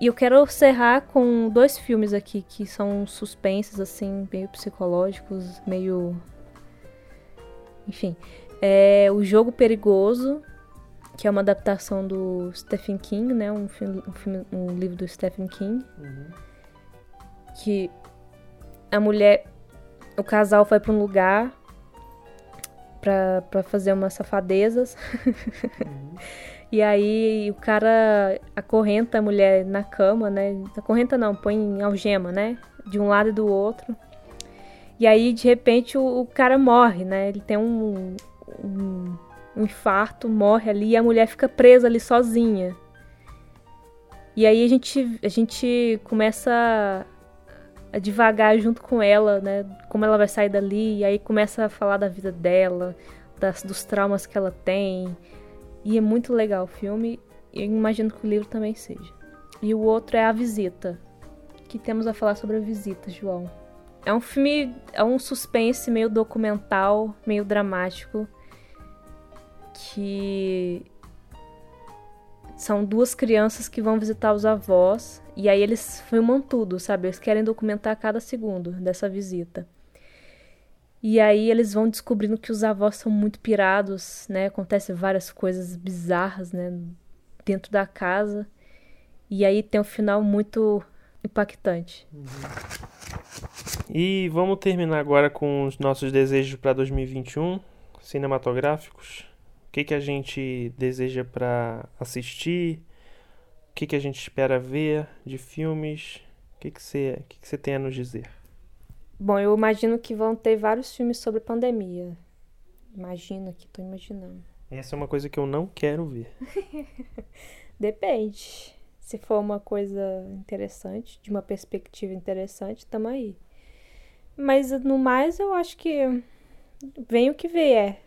E eu quero encerrar com dois filmes aqui que são suspensos, assim, meio psicológicos, meio. Enfim. É O Jogo Perigoso, que é uma adaptação do Stephen King, né? Um, filme, um, filme, um livro do Stephen King. Uhum. Que a mulher o casal vai para um lugar para fazer umas safadezas. Uhum. e aí o cara acorrenta a mulher na cama, né? Acorrenta não, põe em algema, né? De um lado e do outro. E aí, de repente, o, o cara morre, né? Ele tem um, um, um infarto, morre ali e a mulher fica presa ali sozinha. E aí a gente, a gente começa a devagar junto com ela, né? Como ela vai sair dali, e aí começa a falar da vida dela, das, dos traumas que ela tem. E é muito legal o filme, e eu imagino que o livro também seja. E o outro é A Visita, que temos a falar sobre a visita, João. É um filme, é um suspense meio documental, meio dramático, que são duas crianças que vão visitar os avós e aí eles filmam tudo, sabe? Eles querem documentar cada segundo dessa visita. E aí eles vão descobrindo que os avós são muito pirados, né? Acontecem várias coisas bizarras, né? Dentro da casa. E aí tem um final muito impactante. E vamos terminar agora com os nossos desejos para 2021, cinematográficos. O que, que a gente deseja para assistir? O que, que a gente espera ver de filmes? O que, que, você, que, que você tem a nos dizer? Bom, eu imagino que vão ter vários filmes sobre pandemia. Imagino que tô imaginando. Essa é uma coisa que eu não quero ver. Depende. Se for uma coisa interessante, de uma perspectiva interessante, tamo aí. Mas no mais, eu acho que vem o que vier.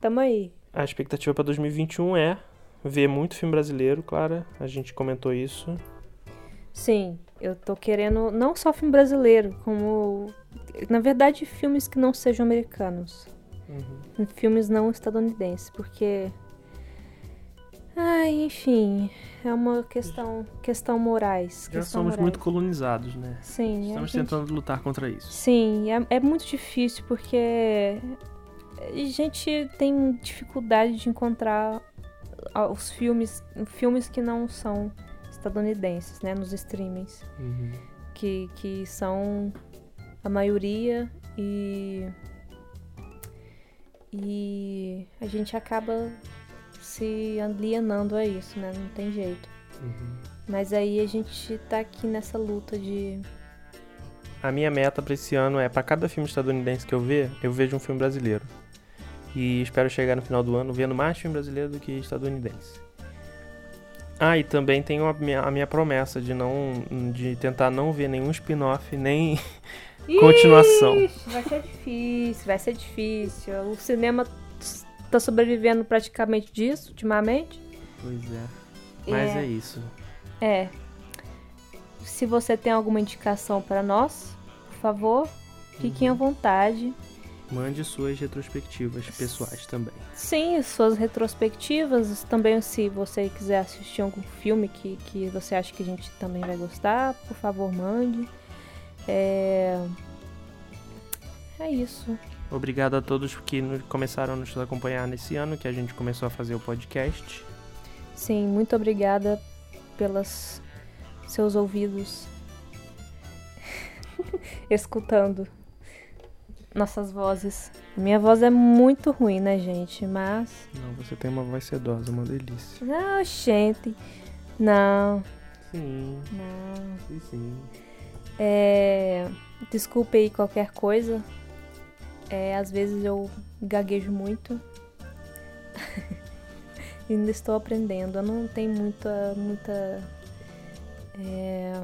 Tamo aí. A expectativa para 2021 é ver muito filme brasileiro, Clara. A gente comentou isso. Sim, eu tô querendo não só filme brasileiro, como. Na verdade, filmes que não sejam americanos. Uhum. Filmes não estadunidenses, porque. Ai, enfim, é uma questão, questão morais. Já questão somos morais. muito colonizados, né? Sim, Estamos gente- tentando lutar contra isso. Sim, é, é muito difícil porque a gente tem dificuldade de encontrar ah, os filmes, filmes que não são estadunidenses, né, nos streamings, Uhum. que, que são a maioria e e a gente acaba se alienando a isso, né? Não tem jeito. Uhum. Mas aí a gente tá aqui nessa luta de A minha meta pra esse ano é, pra cada filme estadunidense que eu ver, eu vejo um filme brasileiro. E espero chegar no final do ano vendo mais filme brasileiro do que estadunidense. Ah, e também tenho a minha, a minha promessa de não de tentar não ver nenhum spin-off, nem Continuação. Ixi, vai ser difícil, vai ser difícil. O cinema tá sobrevivendo praticamente disso ultimamente. Pois é. Mas É. é isso. É. Se você tem alguma indicação para nós, por favor, fiquem à vontade. Mande suas retrospectivas pessoais também. Sim, suas retrospectivas. Também, se você quiser assistir algum filme que, que você acha que a gente também vai gostar, por favor, mande. É. É isso. Obrigado a todos que começaram a nos acompanhar nesse ano, que a gente começou a fazer o podcast. Sim, muito obrigada pelos seus ouvidos escutando nossas vozes. Minha voz é muito ruim, né, gente? Mas. Não, você tem uma voz sedosa, uma delícia. Não, gente. Não, Sim, não. sim, sim. É. Desculpe aí qualquer coisa. É, às vezes eu gaguejo muito. Ainda estou aprendendo. Eu não tenho muita. muita. é,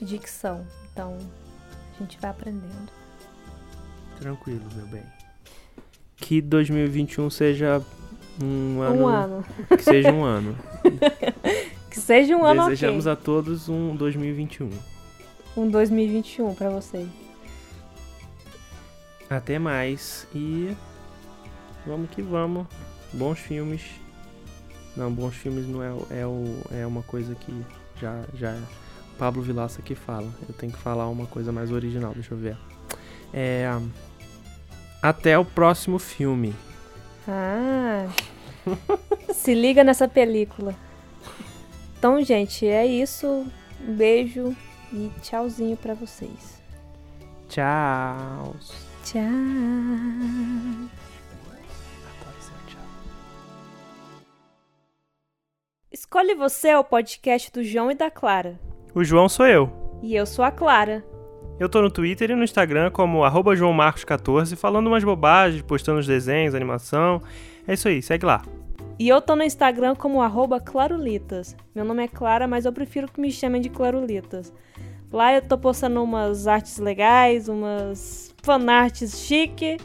dicção. Então, a gente vai aprendendo. Tranquilo, meu bem. Que 2021 seja um ano. Um ano. Que seja um ano. Que seja um ano Desejamos ok. a todos um 2021. Um 2021 pra vocês. Até mais e vamos que vamos. Bons filmes. Não, bons filmes não é, é, o, é uma coisa que já, já é Pablo Vilaça que fala. Eu tenho que falar uma coisa mais original, deixa eu ver. É, até o próximo filme. Ah. Se liga nessa película. Então, gente, é isso. Um beijo e tchauzinho pra vocês. Tchau. Tchau. Escolhe Você é o podcast do João e da Clara. O João sou eu. E eu sou a Clara. Eu tô no Twitter e no Instagram como arroba joãomarcos14, falando umas bobagens, postando os desenhos, animação. É isso aí, segue lá. E eu tô no Instagram como arroba Clarulitas. Meu nome é Clara, mas eu prefiro que me chamem de Clarulitas. Lá eu tô postando umas artes legais, umas fanarts chique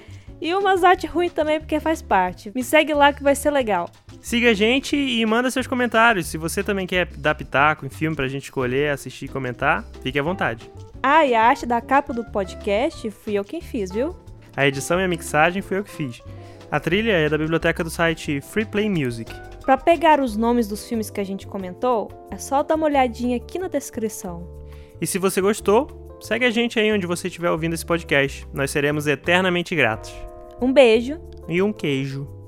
e umas artes ruins também, porque faz parte. Me segue lá que vai ser legal. Siga a gente e manda seus comentários. Se você também quer dar pitaco em filme pra gente escolher, assistir e comentar, fique à vontade. Ah, e a arte da capa do podcast fui eu quem fiz, viu? A edição e a mixagem foi eu que fiz. A trilha é da biblioteca do site Free Play Music. Pra pegar os nomes dos filmes que a gente comentou, é só dar uma olhadinha aqui na descrição. E se você gostou, segue a gente aí onde você estiver ouvindo esse podcast. Nós seremos eternamente gratos. Um beijo E um queijo.